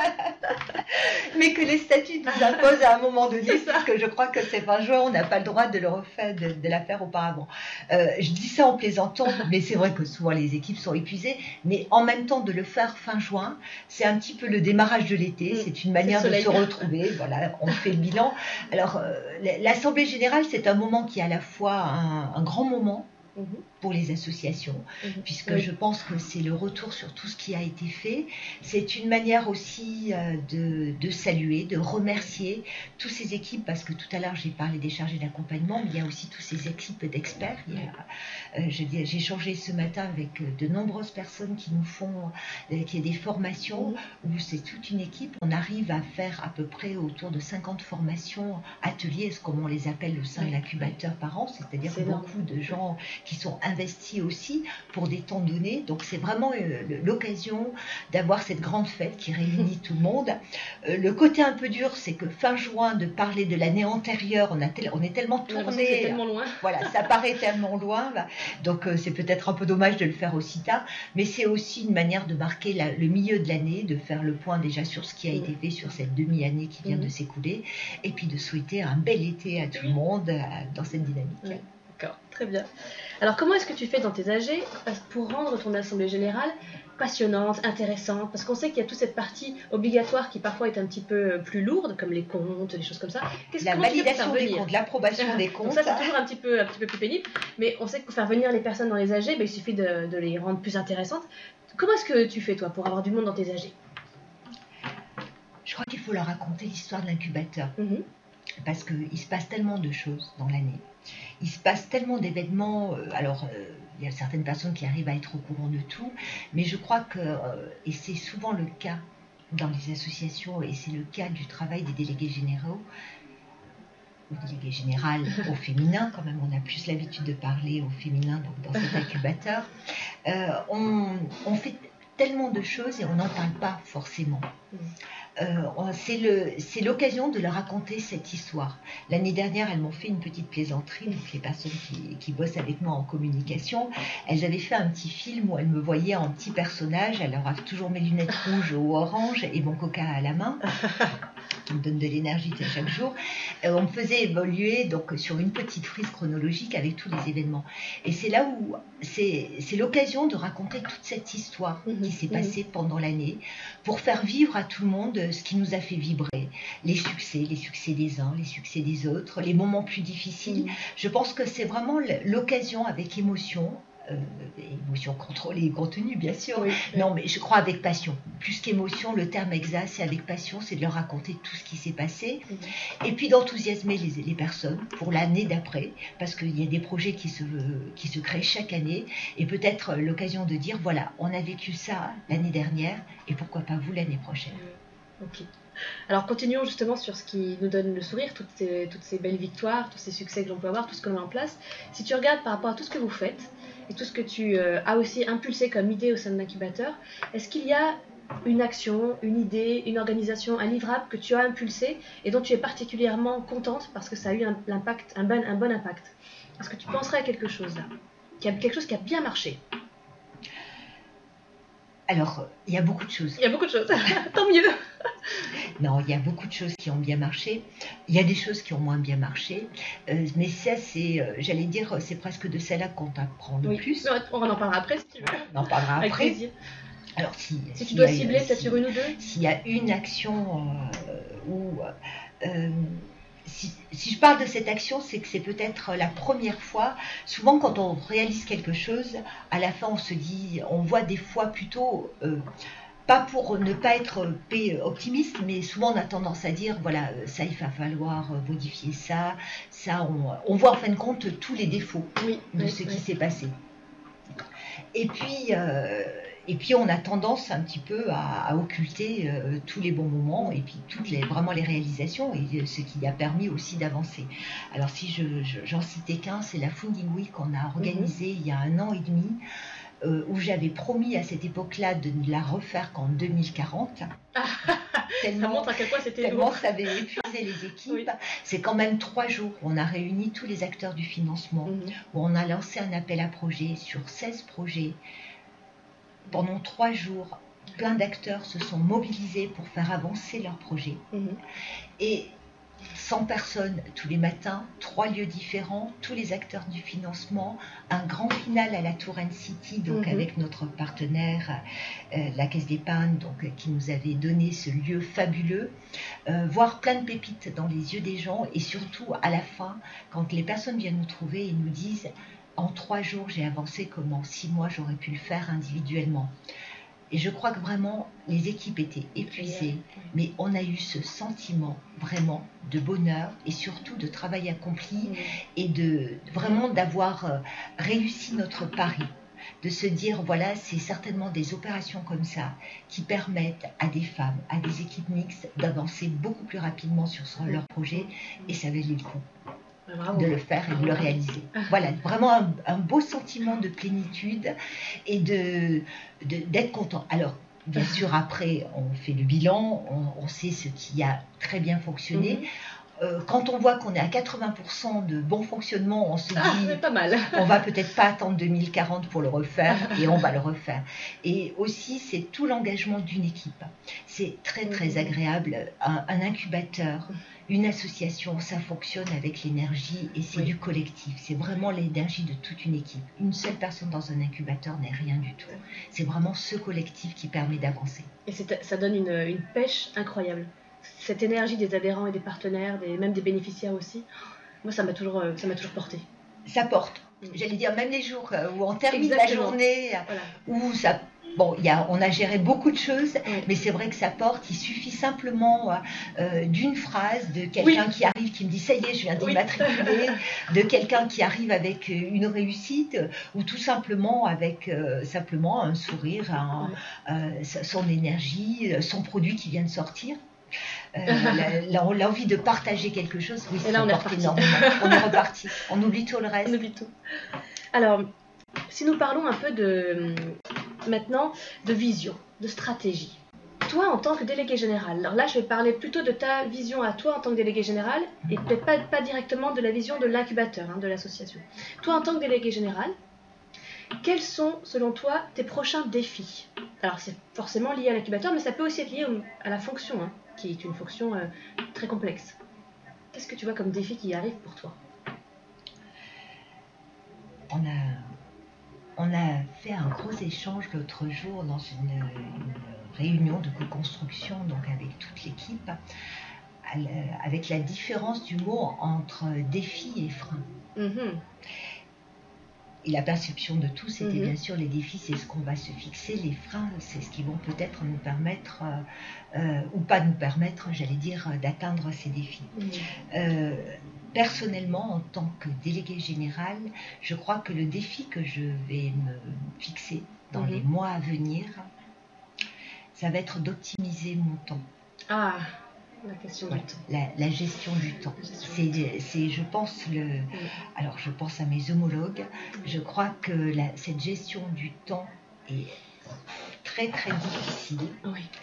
mais que les statuts nous imposent à un moment donné, parce que je crois que c'est fin juin, on n'a pas le droit de le refaire, de, de la faire auparavant. Euh, je dis ça en plaisantant, (laughs) mais c'est vrai que souvent les équipes sont épuisées, mais en même temps de le faire fin juin, c'est un petit peu le démarrage de l'été, Mm. c'est une manière de se retrouver, voilà, on fait le bilan. Alors, euh, l'Assemblée générale, c'est un moment qui est à la fois un- un grand moment Mhm. Pour les associations, Mhm. puisque Oui. je pense que c'est le retour sur tout ce qui a été fait. C'est une manière aussi euh, de, de saluer, de remercier toutes ces équipes, parce que tout à l'heure j'ai parlé des chargés d'accompagnement, mais il y a aussi toutes ces équipes d'experts. Euh, J'ai échangé ce matin avec euh, de nombreuses personnes qui nous font euh, qui a des formations où c'est toute une équipe. On arrive à faire à peu près autour de 50 formations, ateliers, comme on les appelle au sein de Oui. l'incubateur par an, c'est-à-dire beaucoup de gens qui sont investis aussi pour des temps donnés. Donc c'est vraiment euh, l'occasion d'avoir cette grande fête qui réunit tout le monde. Euh, le côté un peu dur, c'est que fin juin, de parler de l'année antérieure, on, a tel- on est tellement tourné. tellement loin. (laughs) Voilà, ça paraît tellement loin, bah, donc euh, c'est peut-être un peu dommage de le faire aussi tard, mais c'est aussi une manière de marquer la- le milieu de l'année, de faire le point déjà sur ce qui a été fait sur cette demi-année qui vient de s'écouler, et puis de souhaiter un bel été à tout le monde dans cette dynamique. D'accord, très bien. Alors comment est-ce que tu fais dans tes AG pour rendre ton assemblée générale passionnante, intéressante? Parce qu'on sait qu'il y a toute cette partie obligatoire qui parfois est un petit peu plus lourde, comme les comptes, des choses comme ça. Qu'est-ce- La validation des comptes, l'approbation des (laughs) comptes, ça, c'est toujours un petit, peu, un petit peu plus pénible. Mais on sait que pour faire venir les personnes dans les AG, ben, il suffit de, de les rendre plus intéressantes. Comment est-ce que tu fais, toi, pour avoir du monde dans tes AG je crois qu'il faut leur raconter l'histoire de l'incubateur. Mhm. parce qu'il se passe tellement de choses dans l'année. Il se passe tellement d'événements. euh, alors, euh, il y a certaines personnes qui arrivent à être au courant de tout, mais je crois que, euh, et c'est souvent le cas dans les associations, et c'est le cas du travail des délégués généraux, ou délégués générales (laughs) au féminin, quand même, on a plus l'habitude de parler au féminin donc dans cet (laughs) incubateur. Euh, on, on fait tellement de choses et on n'en parle pas forcément. Euh, on- c'est l'occasion de leur raconter cette histoire. L'année dernière, elles m'ont fait une petite plaisanterie, donc les personnes qui, qui bossent avec moi en communication, elles avaient fait un petit film où elles me voyaient en petit personnage, auraient toujours mes lunettes rouges ou oranges et mon coca à la main, qui me donne de l'énergie à chaque jour. Euh, on me faisait évoluer donc sur une petite frise chronologique avec tous les événements. Et c'est là où c'est l'occasion de raconter toute cette histoire qui s'est mhm. passée pendant l'année pour faire vivre à tout le monde ce qui nous a fait vibrer, les succès, les succès des uns, les succès des autres, les moments plus difficiles. Mhm. Je pense que c'est vraiment l'occasion avec émotion, émotion contrôlée et contenue bien sûr, Oui. non, mais je crois avec passion. Plus qu'émotion, le terme exact, c'est avec passion, c'est de leur raconter tout ce qui s'est passé. Mhm. Et puis d'enthousiasmer les, les personnes pour l'année d'après, parce qu'il y a des projets qui se, qui se créent chaque année, et peut-être l'occasion de dire, voilà, on a vécu ça l'année dernière, et pourquoi pas vous l'année prochaine. Ok. Alors continuons justement sur ce qui nous donne le sourire, toutes ces, toutes ces belles victoires, tous ces succès que l'on peut avoir, tout ce qu'on met en place. Si tu regardes par rapport à tout ce que vous faites et tout ce que tu euh, as aussi impulsé comme idée au sein de l'incubateur, est-ce qu'il y a une action, une idée, une organisation, un livrable que tu as impulsé et dont tu es particulièrement contente parce que ça a eu un, l'impact, un, bon, impact? Est-ce que tu penserais à quelque chose là Quelque chose qui a bien marché? Alors, il y a beaucoup de choses. Il y a beaucoup de choses, (laughs) tant mieux (laughs) Non, il y a beaucoup de choses qui ont bien marché. Il y a des choses qui ont moins bien marché. Euh, mais ça, c'est, euh, j'allais dire, c'est presque de celle-là qu'on apprend le Oui. plus. On en parlera après si tu veux. On en parlera Avec après. plaisir. Alors, si, Si tu dois cibler peut-être si- sur une ou deux s'il y a une action euh, où euh, si, si je parle de cette action, c'est que c'est peut-être la première fois. Souvent, quand on réalise quelque chose, à la fin, on se dit, on voit des fois plutôt. euh, pas pour ne pas être optimiste, mais souvent on a tendance à dire voilà, ça il va falloir modifier ça, ça on, on voit en fin de compte tous les défauts Oui, de oui, ce oui. qui s'est passé. Et puis, euh, et puis on a tendance un petit peu à, occulter euh, tous les bons moments et puis toutes les, vraiment les réalisations et ce qui a permis aussi d'avancer. Alors si j'en citais qu'un, c'est la Funding Week qu'on a organisée il y a un an et demi. Euh, où j'avais promis à cette époque-là de ne la refaire qu'en 2040. (laughs) tellement, ça montre à quel point c'était Tellement ça avait épuisé les équipes. C'est quand même trois jours où on a réuni tous les acteurs du financement, mhm. où on a lancé un appel à projets sur 16 projets. Pendant trois jours, plein d'acteurs se sont mobilisés pour faire avancer leurs projets. Mhm. Et 100 personnes tous les matins, trois lieux différents, tous les acteurs du financement, un grand final à la Touraine City, donc mhm. avec notre partenaire, euh, la Caisse d'épargne, donc qui nous avait donné ce lieu fabuleux, euh, voir plein de pépites dans les yeux des gens et surtout à la fin, quand les personnes viennent nous trouver et nous disent en trois jours j'ai avancé comme en six mois j'aurais pu le faire individuellement. Et je crois que vraiment, les équipes étaient épuisées, mais on a eu ce sentiment vraiment de bonheur et surtout de travail accompli et de vraiment d'avoir euh, réussi notre pari. De se dire voilà, c'est certainement des opérations comme ça qui permettent à des femmes, à des équipes mixtes d'avancer beaucoup plus rapidement sur leur projet et ça valait le coup de le faire et de le réaliser. Voilà, vraiment un, beau sentiment de plénitude et de d'être content. Alors, bien (laughs) sûr, après, on fait le bilan, on, sait ce qui a très bien fonctionné. Mhm. Euh, quand on voit qu'on est à 80% de bon fonctionnement, on se ah, dit pas mal. on va peut-être pas attendre 2040 pour le refaire et on va le refaire. Et aussi, c'est tout l'engagement d'une équipe. C'est très très mhm. agréable. Un, un incubateur, une association, ça fonctionne avec l'énergie et c'est du collectif. C'est vraiment l'énergie de toute une équipe. Une seule personne dans un incubateur n'est rien du tout. C'est vraiment ce collectif qui permet d'avancer. Et ça donne une, pêche incroyable. Cette énergie des adhérents et des partenaires, des, même des bénéficiaires aussi, moi ça m'a toujours, euh, ça toujours porté. Ça porte. Mm. J'allais dire, même les jours euh, où on termine la journée, où ça Bon, y a, on a géré beaucoup de choses, mais c'est vrai que ça porte. Il suffit simplement euh, d'une phrase de quelqu'un qui arrive, qui me dit ça y est, je viens d'immatriculer, (laughs) de quelqu'un qui arrive avec une réussite, ou tout simplement avec euh, simplement un sourire, euh, son énergie, son produit qui vient de sortir. (laughs) l'envie de partager quelque chose, oui, là, on est énormément. (laughs) On est reparti. On oublie tout le reste. On oublie tout. Alors, si nous parlons un peu de maintenant de vision, de stratégie. Toi, en tant que délégué général, alors là, je vais parler plutôt de ta vision à toi en tant que délégué général et peut-être pas, directement de la vision de l'incubateur hein, de l'association. Toi, en tant que délégué général, quels sont, selon toi, tes prochains défis? Alors, c'est forcément lié à l'incubateur, mais ça peut aussi être lié à la fonction, hein, qui est une fonction euh, très complexe. Qu'est-ce que tu vois comme défi qui arrive pour toi? On a on a fait un gros échange l'autre jour dans une, réunion de co-construction, donc avec toute l'équipe, avec la différence du mot entre défi et frein. Mm-hmm. Et la perception de tous, c'était mm-hmm. bien sûr les défis, c'est ce qu'on va se fixer, les freins, c'est ce qui vont peut-être nous permettre, euh, ou pas nous permettre, j'allais dire, d'atteindre ces défis. Mm-hmm. Euh, personnellement, en tant que délégué général, je crois que le défi que je vais me fixer dans mhm. les mois à venir, ça va être d'optimiser mon temps. Ah, la question du temps. La, gestion du temps. C'est, je pense, le. Alors, je pense à mes homologues. Je crois que cette gestion du temps est très très difficile.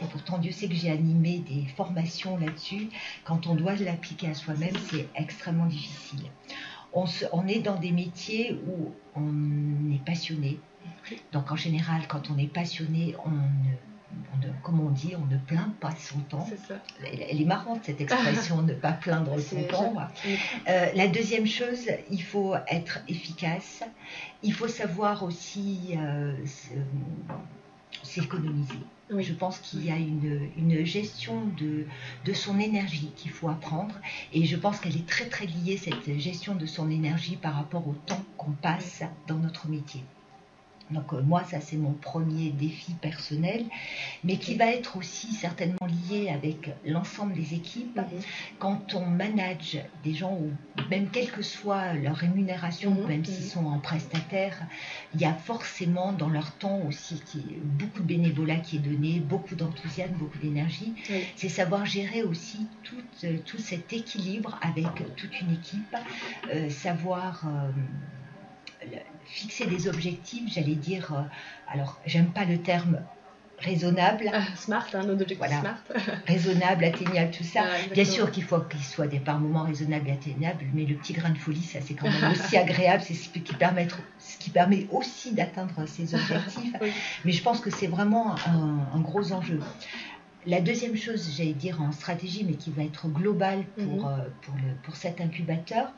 Et pourtant, Dieu sait que j'ai animé des formations là-dessus. Quand on doit l'appliquer à soi-même, c'est extrêmement difficile. On, on, est dans des métiers où on est passionné. Donc en général, quand on est passionné, on ne, comme on dit, on ne plaint pas son temps. Elle, est marrante cette expression, ne pas plaindre (laughs) son temps. Euh, la deuxième chose, il faut être efficace. Il faut savoir aussi euh, s'économiser. Je pense qu'il y a une, gestion de, de, son énergie qu'il faut apprendre et je pense qu'elle est très très liée, cette gestion de son énergie par rapport au temps qu'on passe dans notre métier. Donc euh, moi, ça c'est mon premier défi personnel, mais qui va être aussi certainement lié avec l'ensemble des équipes. Mhm. Quand on manage des gens, ou même quelle que soit leur rémunération, Mhm, même mhm. s'ils sont en prestataire, il y a forcément dans leur temps aussi qui beaucoup de bénévolat qui est donné, beaucoup d'enthousiasme, beaucoup d'énergie. C'est savoir gérer aussi tout, euh, tout cet équilibre avec toute une équipe, euh, savoir euh, fixer des objectifs, j'allais dire, euh, alors j'aime pas le terme raisonnable, Ah, smart, hein, nos objectifs Voilà. smart. (laughs) raisonnable, atteignable, tout ça. Ah, Bien sûr qu'il faut qu'il soit des par moments raisonnable et atteignable, mais le petit grain de folie, ça c'est quand même (laughs) aussi agréable, c'est ce qui permet, ce qui permet aussi d'atteindre ses objectifs. (laughs) Oui. Mais je pense que c'est vraiment un, un gros enjeu. La deuxième chose, j'allais dire en stratégie, mais qui va être globale pour, Mhm. euh, pour, le, pour cet incubateur,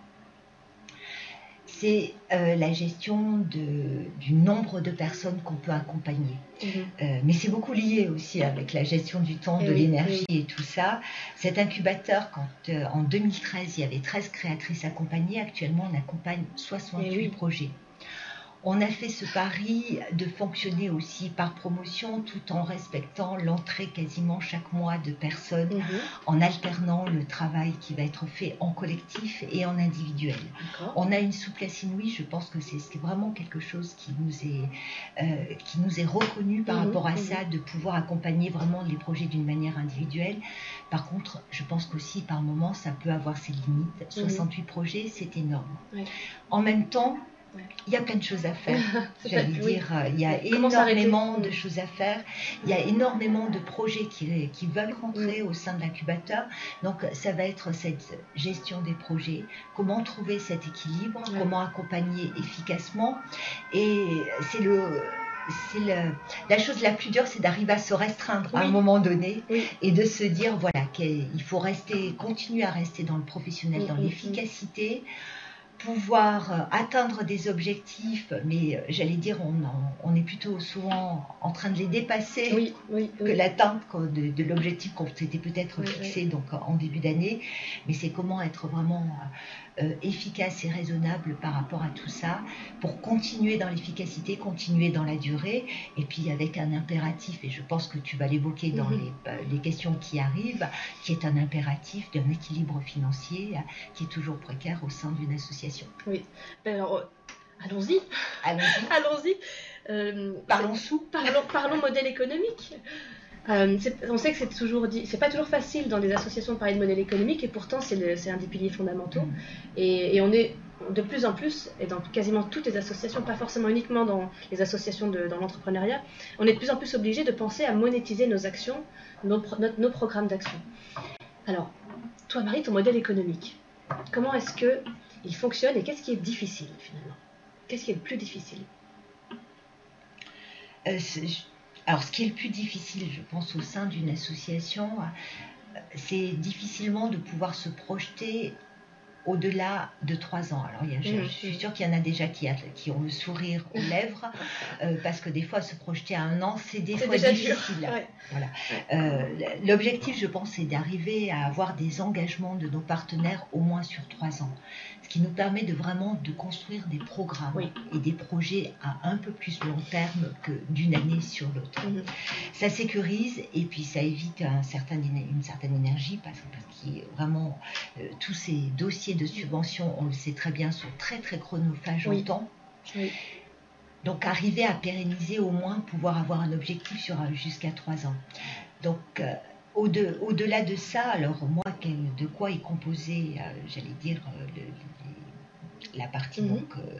c'est euh, la gestion de, du nombre de personnes qu'on peut accompagner. Mhm. Euh, mais c'est beaucoup lié aussi avec la gestion du temps, Eh de oui, l'énergie et tout ça. Cet incubateur, quand euh, en 2013, il y avait 13 créatrices accompagnées, actuellement on accompagne 68 Eh oui. projets. On a fait ce pari de fonctionner aussi par promotion tout en respectant l'entrée quasiment chaque mois de personnes, Mhm. en alternant le travail qui va être fait en collectif et en individuel. On a une souplesse inouïe, je pense que c'est vraiment quelque chose qui nous est, euh, qui nous est reconnu par Mhm, rapport à mhm. ça, de pouvoir accompagner vraiment les projets d'une manière individuelle. Par contre, je pense qu'aussi par moment, ça peut avoir ses limites. 68 projets, c'est énorme. En même temps. Il y a plein de choses à faire. (laughs) J'allais oui. dire, euh, il y a énormément de choses à faire. Il y a énormément de projets qui, qui veulent Mm. rentrer au sein de l'incubateur. Donc, ça va être cette gestion des projets, comment trouver cet équilibre, comment accompagner efficacement. Et c'est le. C'est le- la chose la plus dure, c'est d'arriver à se restreindre à un moment donné Oui. et de se dire voilà qu'il faut rester, continuer à rester dans le professionnel, Mm, dans mm, l'efficacité, pouvoir euh, atteindre des objectifs, mais euh, j'allais dire on, en- on est plutôt souvent en train de les dépasser Oui, oui, que l'atteinte de, de l'objectif qu'on s'était peut-être fixé donc en début d'année, mais c'est comment être vraiment euh, efficace et raisonnable par rapport à tout ça pour continuer dans l'efficacité, continuer dans la durée, et puis avec un impératif, et je pense que tu vas l'évoquer dans Mhm. les, euh, les questions qui arrivent, qui est un impératif d'un équilibre financier euh, qui est toujours précaire au sein d'une association. Ben alors, allons-y, Allons-y, (laughs) allons-y. Euh, parlons sous. Parlons, parlons modèle économique. Euh, on sait que c'est toujours dit, c'est pas toujours facile dans des associations de parler de modèle économique et pourtant c'est, un des piliers fondamentaux. Mm. Et, et on est de plus en plus, et dans quasiment toutes les associations, pas forcément uniquement dans les associations de, dans l'entrepreneuriat, on est de plus en plus obligé de penser à monétiser nos actions, nos, pro- notre- nos programmes d'action. Alors, toi Marie, ton modèle économique, comment est-ce que il fonctionne et qu'est-ce qui est difficile finalement? Qu'est-ce qui est le plus difficile? Euh, alors, ce qui est le plus difficile, je pense, au sein d'une association, euh, c'est difficilement de pouvoir se projeter au-delà de trois ans. Alors, il y a- je, je suis sûre qu'il y en a déjà qui, a- qui ont le sourire aux (laughs) lèvres, euh, parce que des fois, se projeter à un an, c'est des fois difficile. Ouais. Euh, L'objectif, je pense, c'est d'arriver à avoir des engagements de nos partenaires au moins sur trois ans. Qui nous permet de vraiment de construire des programmes Oui. et des projets à un peu plus long terme que d'une année sur l'autre. Mhm. Ça sécurise et puis ça évite un certain, une certaine énergie parce, a vraiment euh, tous ces dossiers de subvention, on le sait très bien, sont très très chronophages Oui. en temps. Oui. Donc arriver à pérenniser au moins pouvoir avoir un objectif sur euh, jusqu'à trois ans. Donc euh, au-delà de ça, alors moi, de quoi est composé, euh, j'allais dire, euh, le- la partie Mhm. donc euh,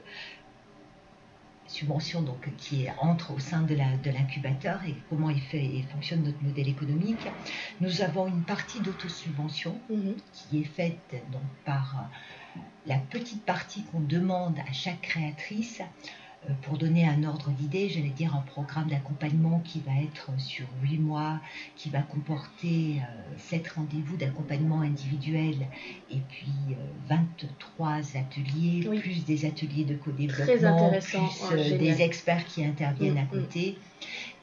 subvention donc qui entre au sein de l'incubateur et comment il fait et fonctionne notre modèle économique. Nous avons une partie d'autosubvention Mhm. qui est faite donc par la petite partie qu'on demande à chaque créatrice. Euh, Pour donner un ordre d'idée, j'allais dire un programme d'accompagnement qui va être sur 8 mois, qui va comporter euh, 7 rendez-vous d'accompagnement individuel et puis euh, 23 ateliers, Oui. plus des ateliers de co-développement, plus Ouais, euh, des experts qui interviennent à Mm, mm. côté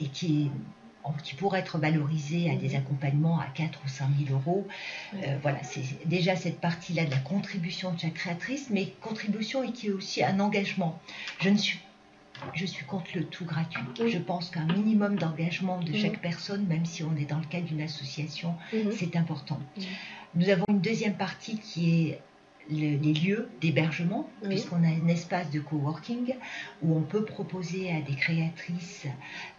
et qui, qui pourraient être valorisés à des accompagnements à 4 ou 5 000 euros. Euh, voilà, c'est déjà cette partie-là de la contribution de chaque créatrice, mais contribution et qui est aussi un engagement. Je ne suis je suis contre le tout gratuit. Je pense qu'un minimum d'engagement de chaque personne, même si on est dans le cadre d'une association, c'est important. Nous avons une deuxième partie qui est les lieux d'hébergement, puisqu'on a un espace de coworking où on peut proposer à des créatrices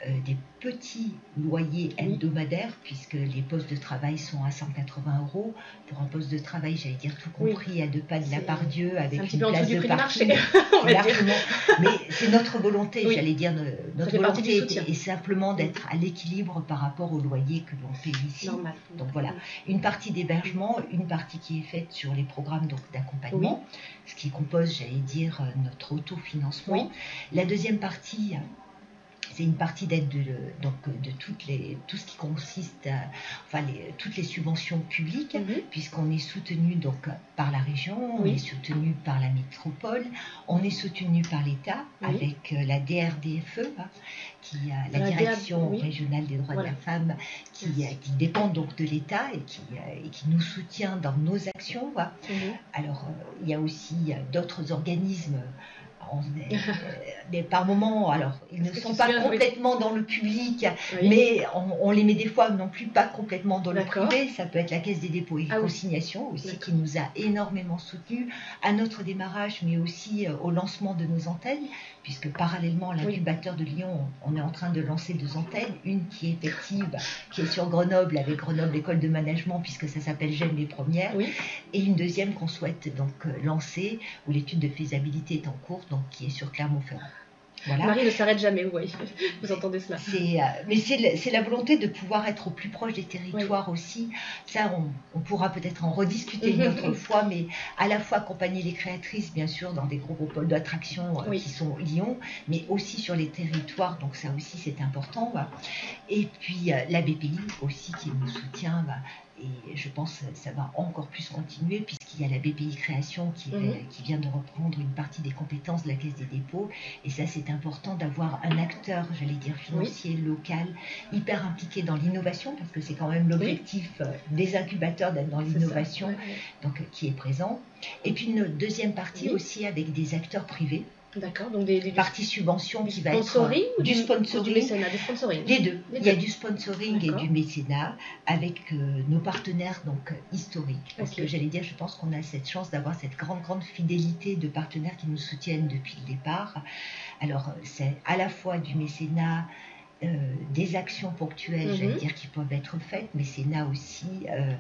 euh, des petits loyers hebdomadaires, puisque les postes de travail sont à 180 euros. Pour un poste de travail, j'allais dire tout compris, à deux pas de la part Dieu, avec une place de parking. (laughs) Mais c'est notre volonté, j'allais dire, notre volonté est, simplement d'être à l'équilibre par rapport au loyer que l'on fait ici. Donc voilà, une partie d'hébergement, une partie qui est faite sur les programmes donc accompagnement, ce qui compose, j'allais dire, euh, notre autofinancement. La deuxième partie, c'est une partie d'aide de, donc, de toutes les, tout ce qui consiste, à, enfin les, toutes les subventions publiques, mhm. puisqu'on est soutenu donc par la région, on est soutenu par la métropole, on est soutenu par l'État avec euh, la DRDFE, hein, qui a la, Direction régionale des droits de la femme, qui, euh, qui, dépend donc de l'État et qui, euh, et qui nous soutient dans nos actions. Mhm. Alors il y a aussi d'autres organismes mais par moments, alors ils ne sont pas complètement dans le public, mais on, les met des fois non plus pas complètement dans le privé. Ça peut être la Caisse des dépôts et ah consignations aussi qui nous a énormément soutenus à notre démarrage, mais aussi euh, au lancement de nos antennes, puisque parallèlement à l'incubateur de Lyon, on est en train de lancer deux antennes, une qui est effective, qui est sur Grenoble avec Grenoble École de Management, puisque ça s'appelle J'aime les premières, et une deuxième qu'on souhaite donc euh, lancer, où l'étude de faisabilité est en cours qui est sur Clermont-Ferrand. Marie ne s'arrête jamais, oui. (laughs) Vous entendez cela. Euh, mais c'est la volonté de pouvoir être au plus proche des territoires aussi. Ça, on, pourra peut-être en rediscuter une autre fois, mais à la fois accompagner les créatrices, bien sûr, dans des gros pôles d'attraction euh, qui sont Lyon, mais aussi sur les territoires. Donc ça aussi, c'est important. Et puis euh, la BPI aussi qui nous soutient et je pense que ça va encore plus continuer puisqu'il y a la BPI Création qui, mhm. qui, vient de reprendre une partie des compétences de la Caisse des dépôts. Et ça, c'est important d'avoir un acteur, j'allais dire, financier, local, hyper impliqué dans l'innovation parce que c'est quand même l'objectif euh, des incubateurs d'être dans l'innovation, donc qui est présent. Et puis une deuxième partie aussi avec des acteurs privés. D'accord, donc des, parties subvention qui va être du, sponsoring, du mécénat, du sponsoring. Les deux. Il y a du sponsoring et du mécénat avec euh, nos partenaires donc historiques. Parce que j'allais dire, je pense qu'on a cette chance d'avoir cette grande grande fidélité de partenaires qui nous soutiennent depuis le départ. Alors c'est à la fois du mécénat euh, des actions ponctuelles, j'allais mhm. dire, qui peuvent être faites, mais c'est là aussi, euh,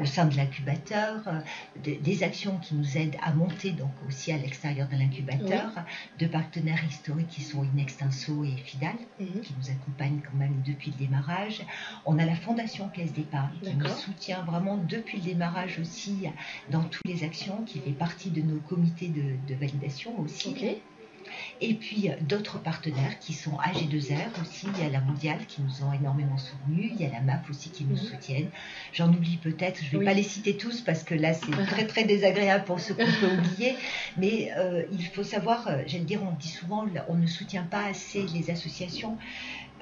au sein de l'incubateur, euh, des actions qui nous aident à monter, donc aussi à l'extérieur de l'incubateur, de partenaires historiques qui sont Inextinso et Fidal, mhm. qui nous accompagnent quand même depuis le démarrage. On a la Fondation Caisse d'épargne qui nous soutient vraiment depuis le démarrage aussi dans toutes les actions, qui fait partie de nos comités de, validation aussi. Et puis d'autres partenaires qui sont AG2R aussi, il y a la Mondiale qui nous ont énormément soutenus, il y a la MAP aussi qui nous mhm. soutiennent. J'en oublie peut-être, je ne vais pas les citer tous parce que là c'est très très désagréable pour ceux qu'on peut oublier, (laughs) mais euh, il faut savoir, euh, j'allais dire, on dit souvent, on ne soutient pas assez les associations.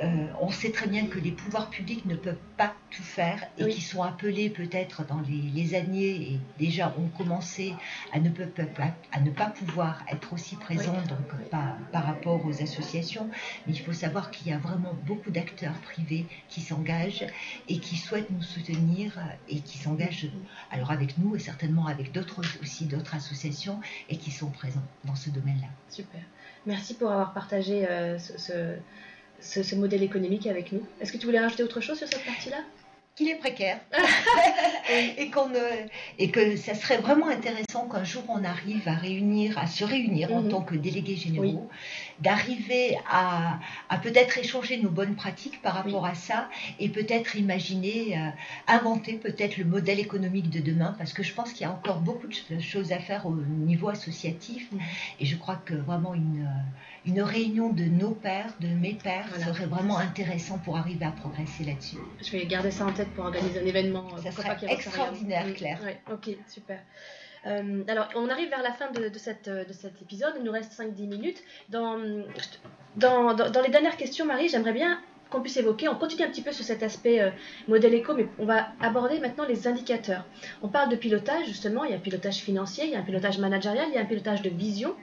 Euh, on sait très bien que les pouvoirs publics ne peuvent pas tout faire et qui sont appelés peut-être dans les, années et déjà ont commencé à ne, à ne pas pouvoir être aussi présents donc par, par, rapport aux associations. Mais il faut savoir qu'il y a vraiment beaucoup d'acteurs privés qui s'engagent et qui souhaitent nous soutenir et qui s'engagent alors avec nous et certainement avec d'autres aussi d'autres associations et qui sont présents dans ce domaine-là. Super. Merci pour avoir partagé euh, ce ce, modèle économique avec nous. Est-ce que tu voulais rajouter autre chose sur cette partie-là? Qu'il est précaire (laughs) et, qu'on et que ça serait vraiment intéressant qu'un jour on arrive à réunir, à se réunir en mhm. tant que délégués généraux, d'arriver à, peut-être échanger nos bonnes pratiques par rapport à ça et peut-être imaginer, euh, inventer peut-être le modèle économique de demain parce que je pense qu'il y a encore beaucoup de choses à faire au niveau associatif mhm. et je crois que vraiment une une réunion de nos pères, de mes pères, serait vraiment intéressant pour arriver à progresser là-dessus. Je vais garder ça en tête pour organiser un événement. Ça serait extraordinaire, Claire. ok, super. Euh, alors, on arrive vers la fin de, cette, de cet épisode. Il nous reste 5-10 minutes. Dans, dans, dans, les dernières questions, Marie, j'aimerais bien qu'on puisse évoquer, on continue un petit peu sur cet aspect euh, modèle éco, mais on va aborder maintenant les indicateurs. On parle de pilotage, justement, il y a un pilotage financier, il y a un pilotage managérial, il y a un pilotage de vision.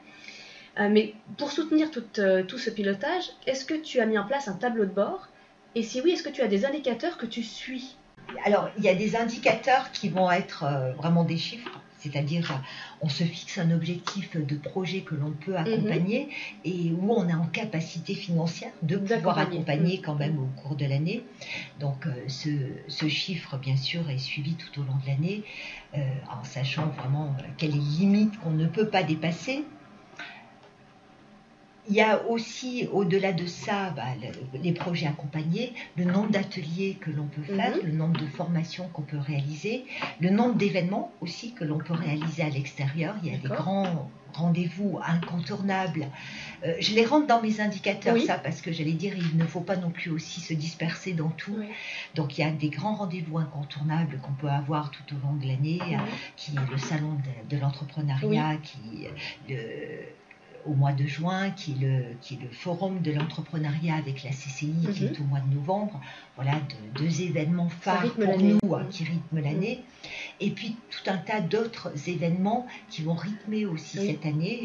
Euh, mais pour soutenir euh, tout, ce pilotage, est-ce que tu as mis en place un tableau de bord? Et si oui, est-ce que tu as des indicateurs que tu suis? Alors, il y a des indicateurs qui vont être vraiment des chiffres c'est-à-dire, on se fixe un objectif de projet que l'on peut accompagner mhm. et où on est en capacité financière de pouvoir accompagner mhm. quand même au cours de l'année. Donc, euh, ce, chiffre, bien sûr, est suivi tout au long de l'année euh, en sachant vraiment quelles limites qu'on ne peut pas dépasser il y a aussi, au-delà de ça, bah, les projets accompagnés, le nombre d'ateliers que l'on peut faire, mhm. le nombre de formations qu'on peut réaliser, le nombre d'événements aussi que l'on peut réaliser à l'extérieur. Il y a des grands rendez-vous incontournables. Euh, je les rentre dans mes indicateurs, ça, parce que j'allais dire, il ne faut pas non plus aussi se disperser dans tout. Donc il y a des grands rendez-vous incontournables qu'on peut avoir tout au long de l'année, qui est le salon de, l'entrepreneuriat, qui le au mois de juin, qui est le, qui est le forum de l'entrepreneuriat avec la CCI, qui est mhm. au mois de novembre. Voilà, deux événements phares pour nous hein, qui rythment l'année. Et puis tout un tas d'autres événements qui vont rythmer aussi cette année.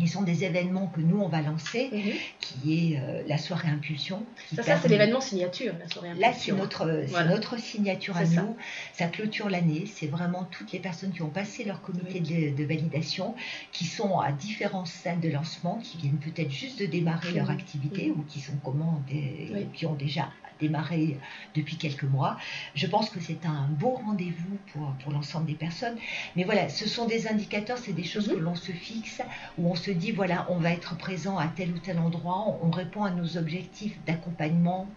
Ils sont des événements que nous, on va lancer, mhm. qui est euh, la soirée Impulsion. Ça, c'est l'événement signature, la soirée Impulsion. Là, c'est notre, notre signature à nous. Ça. clôture l'année. C'est vraiment toutes les personnes qui ont passé leur comité de, validation, qui sont à différents stades de lancement, qui viennent peut-être juste de démarrer leur mhm. activité ou qui sont comment, qui ont déjà démarré depuis quelques mois. Je pense que c'est un beau rendez-vous pour, pour l'ensemble des personnes. Mais voilà, ce sont des indicateurs, c'est des choses mhm. que l'on se fixe, où on se dit, voilà, on va être présent à tel ou tel endroit, on répond à nos objectifs d'accompagnement,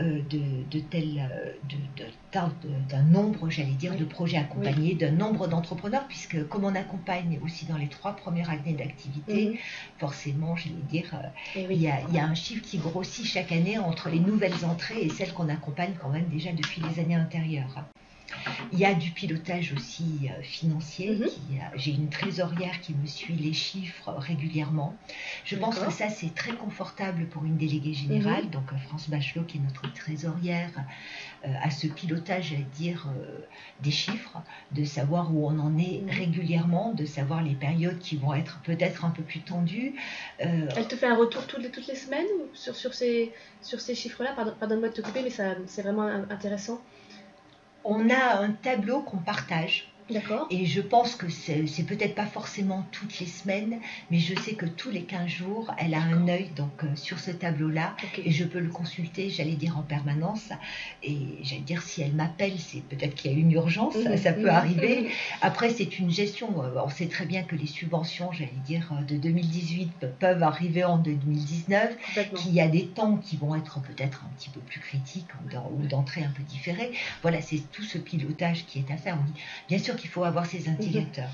euh, de, tel, euh, d'un nombre, j'allais dire, de projets accompagnés, d'un nombre d'entrepreneurs, puisque comme on accompagne aussi dans les trois premières années d'activité, mhm. forcément, j'allais dire, euh, eh il, y a, il y, a, un chiffre qui grossit chaque année entre les nouvelles entrées et celles qu'on accompagne quand même déjà depuis les années antérieures. Il y a du pilotage aussi euh, financier. Mhm. J'ai une trésorière qui me suit les chiffres régulièrement. Je pense que ça, c'est très confortable pour une déléguée générale. Mhm. Donc, euh, France Bachelot, qui est notre trésorière, euh, a ce pilotage, à dire, des chiffres, de savoir où on en est mhm. régulièrement, de savoir les périodes qui vont être peut-être un peu plus tendues. Elle te fait un retour toutes les, toutes les semaines sur, sur ces, sur ces chiffres-là? Pardonne-moi de te couper, mais c'est vraiment intéressant on a un tableau qu'on partage. Et je pense que c'est peut-être pas forcément toutes les semaines, mais je sais que tous les 15 jours, elle a un œil donc euh, sur ce tableau-là et je peux le consulter, j'allais dire en permanence. Et j'allais dire si elle m'appelle, c'est peut-être qu'il y a une urgence, mhm. ça peut mhm. arriver. Après, c'est une gestion. Euh, on sait très bien que les subventions, j'allais dire euh, de 2018 peuvent arriver en 2019, qu'il y a des temps qui vont être peut-être un petit peu plus critiques ou d'entrée un peu différée. Voilà, c'est tout ce pilotage qui est à faire. Bien sûr qu'il faut avoir ces indicateurs.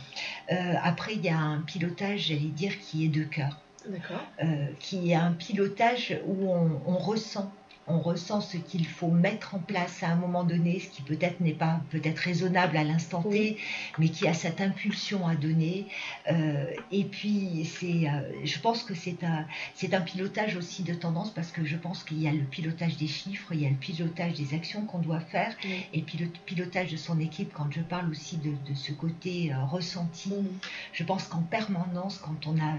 Euh, après, il y a un pilotage, j'allais dire, qui est de cœur. Euh, qui est un pilotage où on ressent on ressent ce qu'il faut mettre en place à un moment donné, ce qui peut-être n'est pas peut-être raisonnable à l'instant T, mais qui a cette impulsion à donner. Euh, et puis, c'est, euh, je pense que c'est un, c'est un pilotage aussi de tendance parce que je pense qu'il y a le pilotage des chiffres, il y a le pilotage des actions qu'on doit faire, et puis le pilotage de son équipe. Quand je parle aussi de, ce côté euh, ressenti, je pense qu'en permanence, quand on a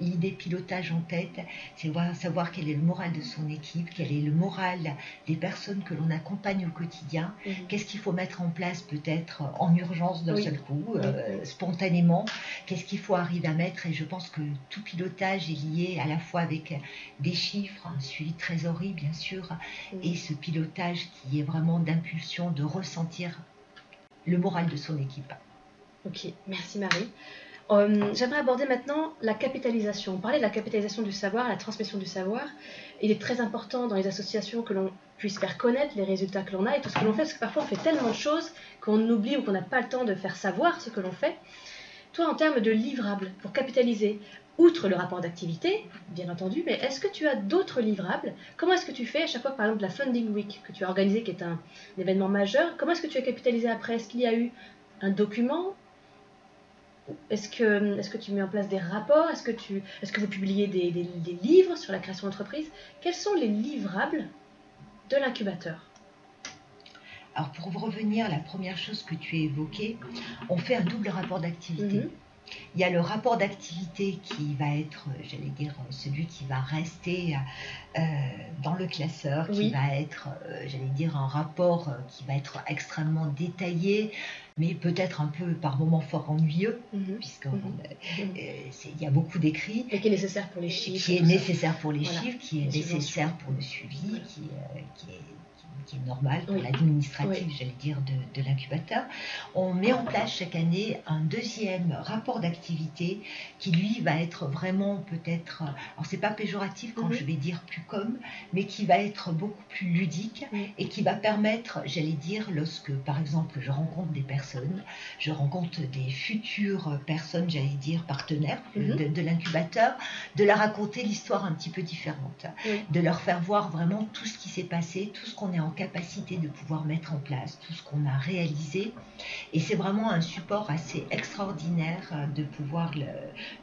l'idée pilotage en tête, c'est savoir quel est le moral de son équipe, quel est le moral des personnes que l'on accompagne au quotidien, mhm. qu'est-ce qu'il faut mettre en place peut-être en urgence d'un seul coup, euh, spontanément, qu'est-ce qu'il faut arriver à mettre? Et je pense que tout pilotage est lié à la fois avec des chiffres, un suivi de trésorerie bien sûr, et ce pilotage qui est vraiment d'impulsion, de ressentir le moral de son équipe. Ok, merci Marie. Euh, j'aimerais aborder maintenant la capitalisation. On parlait de la capitalisation du savoir, la transmission du savoir. Il est très important dans les associations que l'on puisse faire connaître les résultats que l'on a et tout ce que l'on fait, parce que parfois on fait tellement de choses qu'on oublie ou qu'on n'a pas le temps de faire savoir ce que l'on fait. Toi, en termes de livrables, pour capitaliser, outre le rapport d'activité, bien entendu, mais est-ce que tu as d'autres livrables? Comment est-ce que tu fais à chaque fois, par exemple, la Funding Week que tu as organisée, qui est un, un événement majeur? Comment est-ce que tu as capitalisé après? Est-ce qu'il y a eu un document est-ce que, est que tu mets en place des rapports? Est-ce que, tu, est que vous publiez des, livres sur la création d'entreprise? Quels sont les livrables de l'incubateur? Alors pour revenir à la première chose que tu as évoquée, on fait un double rapport d'activité. Mhm. Il y a le rapport d'activité qui va être, j'allais dire, celui qui va rester euh, dans le classeur, qui va être, euh, j'allais dire, un rapport euh, qui va être extrêmement détaillé, mais peut-être un peu par moments fort ennuyeux, mhm. puisqu'il mhm. y a beaucoup d'écrits. Et qui est nécessaire pour les chiffres. Qui est nécessaire pour les chiffres, qui est nécessaire pour le suivi, qui, qui est qui est normal pour l'administratif, j'allais dire, de, l'incubateur, on met en place chaque année un deuxième rapport d'activité qui, lui, va être vraiment peut-être, alors c'est pas péjoratif quand mhm. je vais dire plus comme, mais qui va être beaucoup plus ludique et qui va permettre, j'allais dire, lorsque, par exemple, je rencontre des personnes, je rencontre des futures personnes, j'allais dire, partenaires mhm. de, l'incubateur, de leur raconter l'histoire un petit peu différente, de leur faire voir vraiment tout ce qui s'est passé, tout ce qu'on est en capacité de pouvoir mettre en place tout ce qu'on a réalisé. Et c'est vraiment un support assez extraordinaire euh, de pouvoir le,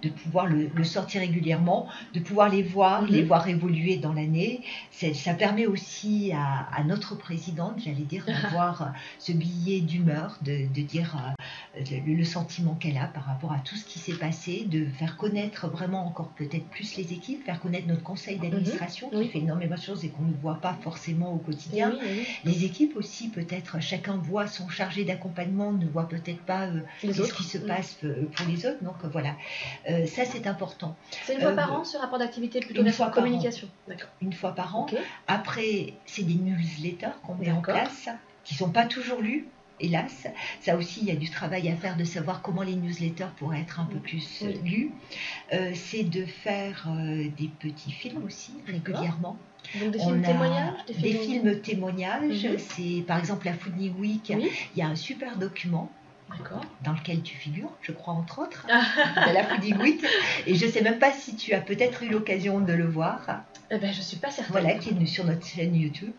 de pouvoir le, sortir régulièrement, de pouvoir les voir, les mhm. voir évoluer dans l'année. Ça permet aussi à, notre présidente, j'allais dire, d'avoir (laughs) euh, ce billet d'humeur, de, dire le, sentiment qu'elle a par rapport à tout ce qui s'est passé, de faire connaître vraiment encore peut-être plus les équipes, faire connaître notre conseil mhm. d'administration qui fait énormément de choses et qu'on ne voit pas forcément au quotidien. Les équipes aussi, peut-être, chacun voit son chargé d'accompagnement, ne voit peut-être pas euh, ce qui se mm. passe euh, pour les autres. Donc euh, voilà, ça c'est important. C'est une fois par an ce rapport d'activité plutôt une fois communication Une fois par an. Après, c'est des newsletters qu'on met en place, qui sont pas toujours lus hélas. Ça aussi, il y a du travail à faire de savoir comment les newsletters pourraient être un peu plus lus. c'est de faire des petits films aussi régulièrement des films témoignages Des films, témoignages. C'est par exemple la Foodie Week. Il y a un super document dans lequel tu figures, je crois entre autres, de la Foodie Week. Et je ne sais même pas si tu as peut-être eu l'occasion de le voir. Eh ben, je suis pas certaine. Voilà, qui est sur notre chaîne YouTube.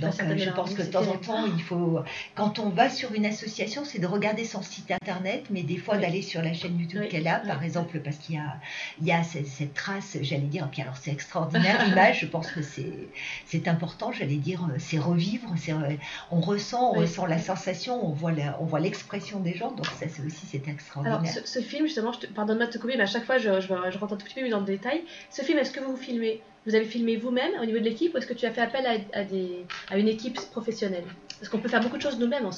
Donc, euh, je pense que de temps en temps, il faut, quand on va sur une association, c'est de regarder son site internet, mais des fois d'aller sur la chaîne YouTube qu'elle a, par exemple, parce qu'il y a, il y a cette, trace, j'allais dire, puis alors c'est extraordinaire (laughs) l'image, je pense que c'est, important, j'allais dire, euh, c'est revivre, euh, on ressent, on ressent la sensation, on voit, on voit l'expression des gens, donc ça c'est aussi c'est extraordinaire. Alors ce, film, justement, je pardonne-moi de te couper, mais à chaque fois je, je, je rentre un tout petit peu dans le détail. Ce film, est-ce que vous filmez? Vous avez filmé vous-même au niveau de l'équipe ou est-ce que tu as fait appel à, des, à une équipe professionnelle? Parce qu'on peut faire beaucoup de choses nous-mêmes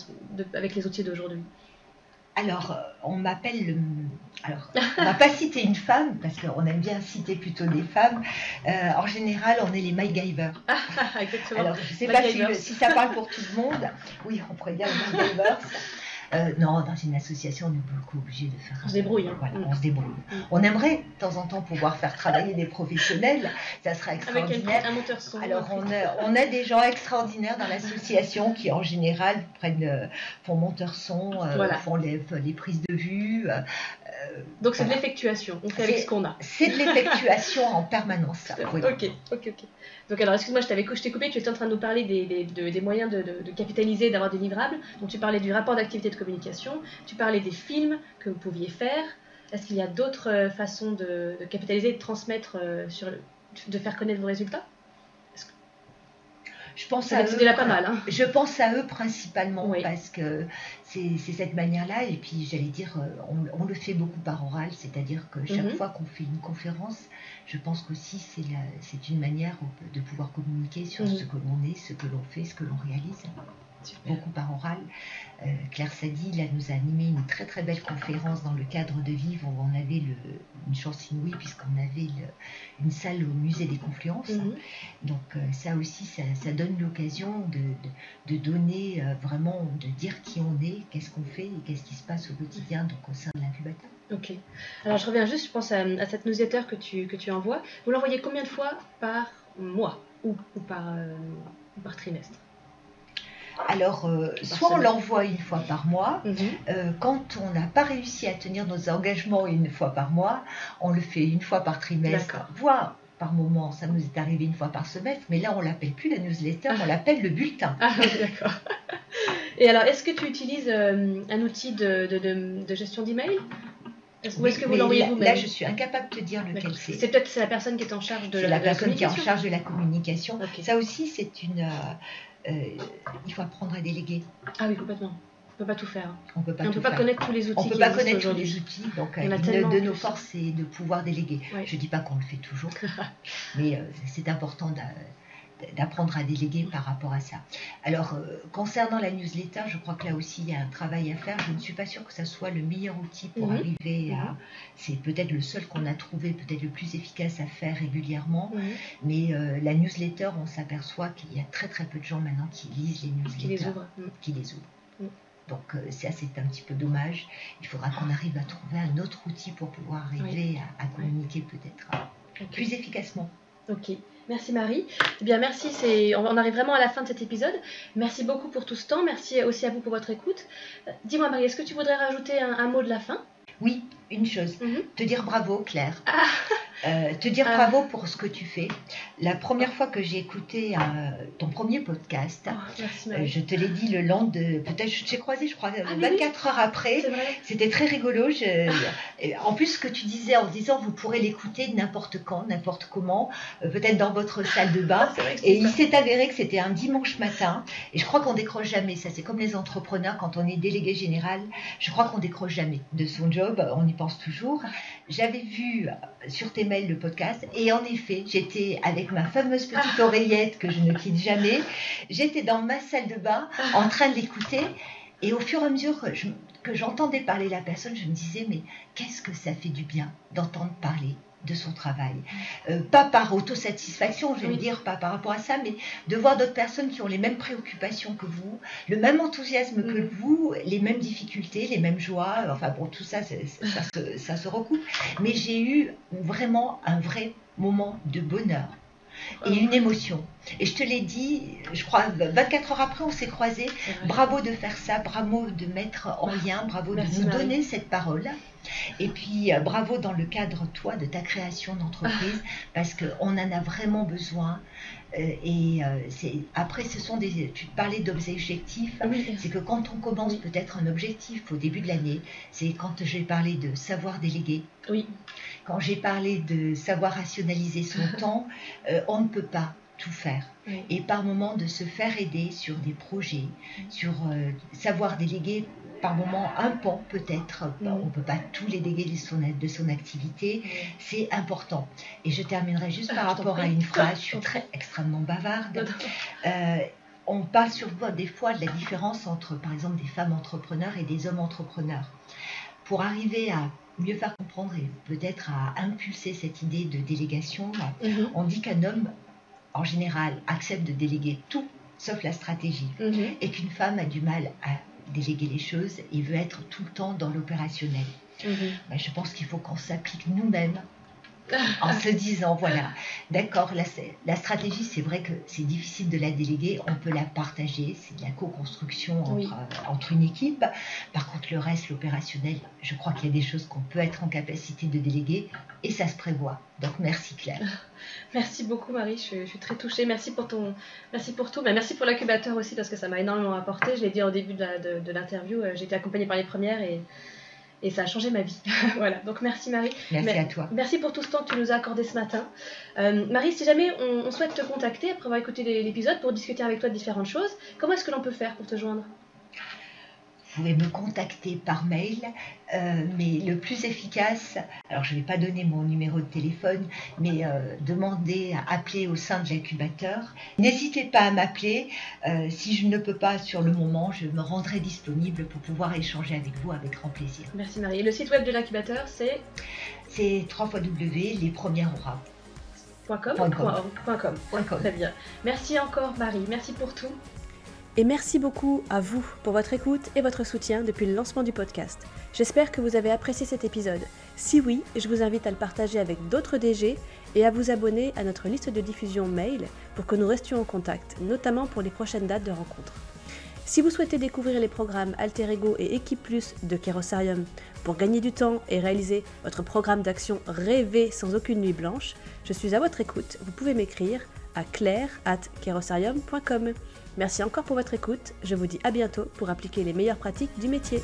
avec les outils d'aujourd'hui. Alors, euh, on m'appelle Alors, (laughs) on va pas citer une femme, parce qu'on aime bien citer plutôt des femmes. Euh, en général, on est les MyGyver. (laughs) exactement. Alors, je ne sais pas si, ça parle pour tout le monde. Oui, on pourrait dire les MyGyvers. (laughs) Euh, non, dans une association, on est beaucoup obligé de faire. On se débrouille. Hein. Voilà, on se débrouille. Mm. On aimerait de temps en temps pouvoir faire travailler des professionnels. Ça serait extraordinaire. Avec un, monteur son. Alors, on a, on a, des gens extraordinaires dans l'association qui, en général, prennent, euh, font monteur son, euh, font les, les, prises de vue. Donc, c'est de l'effectuation. On fait avec ce qu'on a. C'est de l'effectuation en permanence. (laughs) Ok, ok, ok. Donc, alors, excuse-moi, je t'avais coupé. Tu étais en train de nous parler des, des, moyens de, de, capitaliser, d'avoir des livrables. Donc, tu parlais du rapport d'activité de communication. Tu parlais des films que vous pouviez faire. Est-ce qu'il y a d'autres euh, façons de, capitaliser, de transmettre, euh, sur de faire connaître vos résultats? Je pense à eux, pas mal. Hein. Je pense à eux principalement parce que c'est cette manière-là. Et puis, j'allais dire, euh, on, le fait beaucoup par oral, c'est-à-dire que chaque mhm. fois qu'on fait une conférence, je pense qu'aussi c'est une manière de pouvoir communiquer sur mhm. ce que l'on est, ce que l'on fait, ce que l'on réalise beaucoup par oral. Euh, Claire Sadi là, nous a animé une très très belle conférence dans le cadre de Vivre où on avait le, une chance inouïe puisqu'on avait une salle au musée des Confluences. Mhm. Donc euh, ça aussi, ça, donne l'occasion de, donner euh, vraiment, de dire qui on est, qu'est-ce qu'on fait et qu'est-ce qui se passe au quotidien donc au sein de l'incubateur. Ok. Alors je reviens juste, je pense à, cette newsletter que tu, que tu envoies. Vous l'envoyez combien de fois par mois ou, ou par, par trimestre? Alors, euh, soit on l'envoie une fois par mois. Mhm. Euh, quand on n'a pas réussi à tenir nos engagements une fois par mois, on le fait une fois par trimestre, voire par moment, ça nous est arrivé une fois par semestre, mais là on l'appelle plus la newsletter, on l'appelle le bulletin. Ah, d'accord. Et alors, est-ce que tu utilises euh, un outil de, de, gestion d'email? Ou est-ce que vous l'envoyez vous-même? Là, je suis incapable de te dire lequel c'est. C'est peut-être la personne qui est en charge de, la, la personne qui est en charge de la communication. Ça aussi, c'est une, il faut apprendre à déléguer. Ah oui, complètement. On peut pas tout faire. On peut pas, Et on tout peut pas faire. connaître tous les outils. On qui peut pas connaître tous les outils, donc euh, une de nos forces, c'est de pouvoir déléguer. Je dis pas qu'on le fait toujours, (laughs) mais euh, c'est important d'apprendre à déléguer par rapport à ça. Alors, euh, concernant la newsletter, je crois que là aussi, il y a un travail à faire. Je ne suis pas sûre que ça soit le meilleur outil pour Mhm. arriver à... Mhm. C'est peut-être le seul qu'on a trouvé, peut-être le plus efficace à faire régulièrement. Mhm. Mais euh, la newsletter, on s'aperçoit qu'il y a très très peu de gens maintenant qui lisent les newsletters Qui les ouvre. Qui les ouvrent. Donc euh, ça c'est un petit peu dommage. Il faudra qu'on arrive à trouver un autre outil pour pouvoir arriver à, à communiquer peut-être euh, plus efficacement. Ok, merci Marie. Eh bien, merci. C'est, on arrive vraiment à la fin de cet épisode. Merci beaucoup pour tout ce temps. Merci aussi à vous pour votre écoute. Euh, Dis-moi Marie, est-ce que tu voudrais rajouter un, un mot de la fin? Oui, une chose, Mhm. te dire bravo Claire. Ah. (laughs) Euh, te dire Ah. bravo pour ce que tu fais. La première fois que j'ai écouté euh, ton premier podcast, Oh, Merci euh, je te l'ai dit le lendemain de... Peut-être je t'ai croisé, je crois, Ah, oui, 24 heures après. C'était très rigolo. Je- En plus, ce que tu disais en disant, vous pourrez l'écouter n'importe quand, n'importe comment, peut-être dans votre salle de bain. Que Et il s'est avéré que c'était un dimanche matin. Et je crois qu'on décroche jamais. Ça, c'est comme les entrepreneurs quand on est délégué général. Je crois qu'on décroche jamais de son job. On y pense toujours. J'avais vu euh, sur tes mails le podcast. Et en effet, j'étais avec ma fameuse petite oreillette que je ne quitte jamais. J'étais dans ma salle de bain en train de l'écouter. Et au fur et à mesure que je- que j'entendais parler la personne, je me disais, mais qu'est-ce que ça fait du bien d'entendre parler de son travail. Euh, pas par autosatisfaction, je vais Oui. dire, pas par rapport à ça, mais de voir d'autres personnes qui ont les mêmes préoccupations que vous, le même enthousiasme que Mhm. vous, les mêmes difficultés, les mêmes joies, enfin bon, tout ça, se, ça se recoupe. Mais j'ai eu vraiment un vrai moment de bonheur et une émotion. Et je te l'ai dit, je crois, 24 heures après, on s'est croisés. Bravo de faire ça, bravo de mettre en lien, bravo Merci, de nous Marie. donner cette parole. Et puis euh, bravo dans le cadre, toi, de ta création d'entreprise, parce qu'on en a vraiment besoin. Euh, et euh, c'est après, ce sont des. Tu parlais d'objectifs. Oui. C'est que quand on commence peut-être un objectif au début de l'année, c'est quand j'ai parlé de savoir déléguer, Oui. Quand j'ai parlé de savoir rationaliser son (laughs) temps, euh, on ne peut pas tout faire Oui. et par moment de se faire aider sur des projets, sur euh, savoir déléguer par moment un pan peut-être, Mm. on ne peut pas tout les déléguer de son, de son activité, c'est important. Et je terminerai juste par Ah, t'en rapport à une phrase, je (laughs) suis très extrêmement bavarde. Euh, on parle sur des fois de la différence entre, par exemple, des femmes entrepreneurs et des hommes entrepreneurs. Pour arriver à mieux faire comprendre et peut-être à impulser cette idée de délégation, Mhm. on dit qu'un homme, en général, accepte de déléguer tout sauf la stratégie. Mhm. Et qu'une femme a du mal à déléguer les choses et veut être tout le temps dans l'opérationnel. Mhm. Ben, je pense qu'il faut qu'on s'applique nous-mêmes (laughs) en se disant, voilà, d'accord, la, la stratégie, c'est vrai que c'est difficile de la déléguer, on peut la partager, c'est de la co-construction entre, Oui. euh, entre une équipe. Par contre, le reste, l'opérationnel, je crois qu'il y a des choses qu'on peut être en capacité de déléguer et ça se prévoit. Donc, merci Claire. (laughs) Merci beaucoup Marie, je, suis- je suis très touchée. Merci pour ton, merci pour tout. Mais merci pour l'incubateur aussi parce que ça m'a énormément apporté. Je l'ai dit au début de l'interview, euh, j'ai été accompagnée par les premières et, et ça a changé ma vie. (laughs) voilà, donc merci Marie. Merci Mais- à toi. Merci pour tout ce temps que tu nous as accordé ce matin. Euh, Marie, si jamais on, on souhaite te contacter après avoir écouté l'épisode pour discuter avec toi de différentes choses, comment est-ce que l'on peut faire pour te joindre? Pouvez me contacter par mail, euh, mais le plus efficace, alors je ne vais pas donner mon numéro de téléphone, mais euh, demander à appeler au sein de l'incubateur. N'hésitez pas à m'appeler. euh, si je ne peux pas sur le moment, je me rendrai disponible pour pouvoir échanger avec vous avec grand plaisir. Merci Marie. Et le site web de l'incubateur, c'est C'est 3 les premières auras. .com, com. Com. Très bien. Merci encore Marie. Merci pour tout. Et merci beaucoup à vous pour votre écoute et votre soutien depuis le lancement du podcast. J'espère que vous avez apprécié cet épisode. Si oui, je vous invite à le partager avec d'autres DG et à vous abonner à notre liste de diffusion mail pour que nous restions en contact, notamment pour les prochaines dates de rencontres. Si vous souhaitez découvrir les programmes Alter Ego et Équipe Plus de Kerosarium pour gagner du temps et réaliser votre programme d'action rêvé sans aucune nuit blanche, je suis à votre écoute. Vous pouvez m'écrire à claire at kerosarium.com. Merci encore pour votre écoute. Je vous dis à bientôt pour appliquer les meilleures pratiques du métier.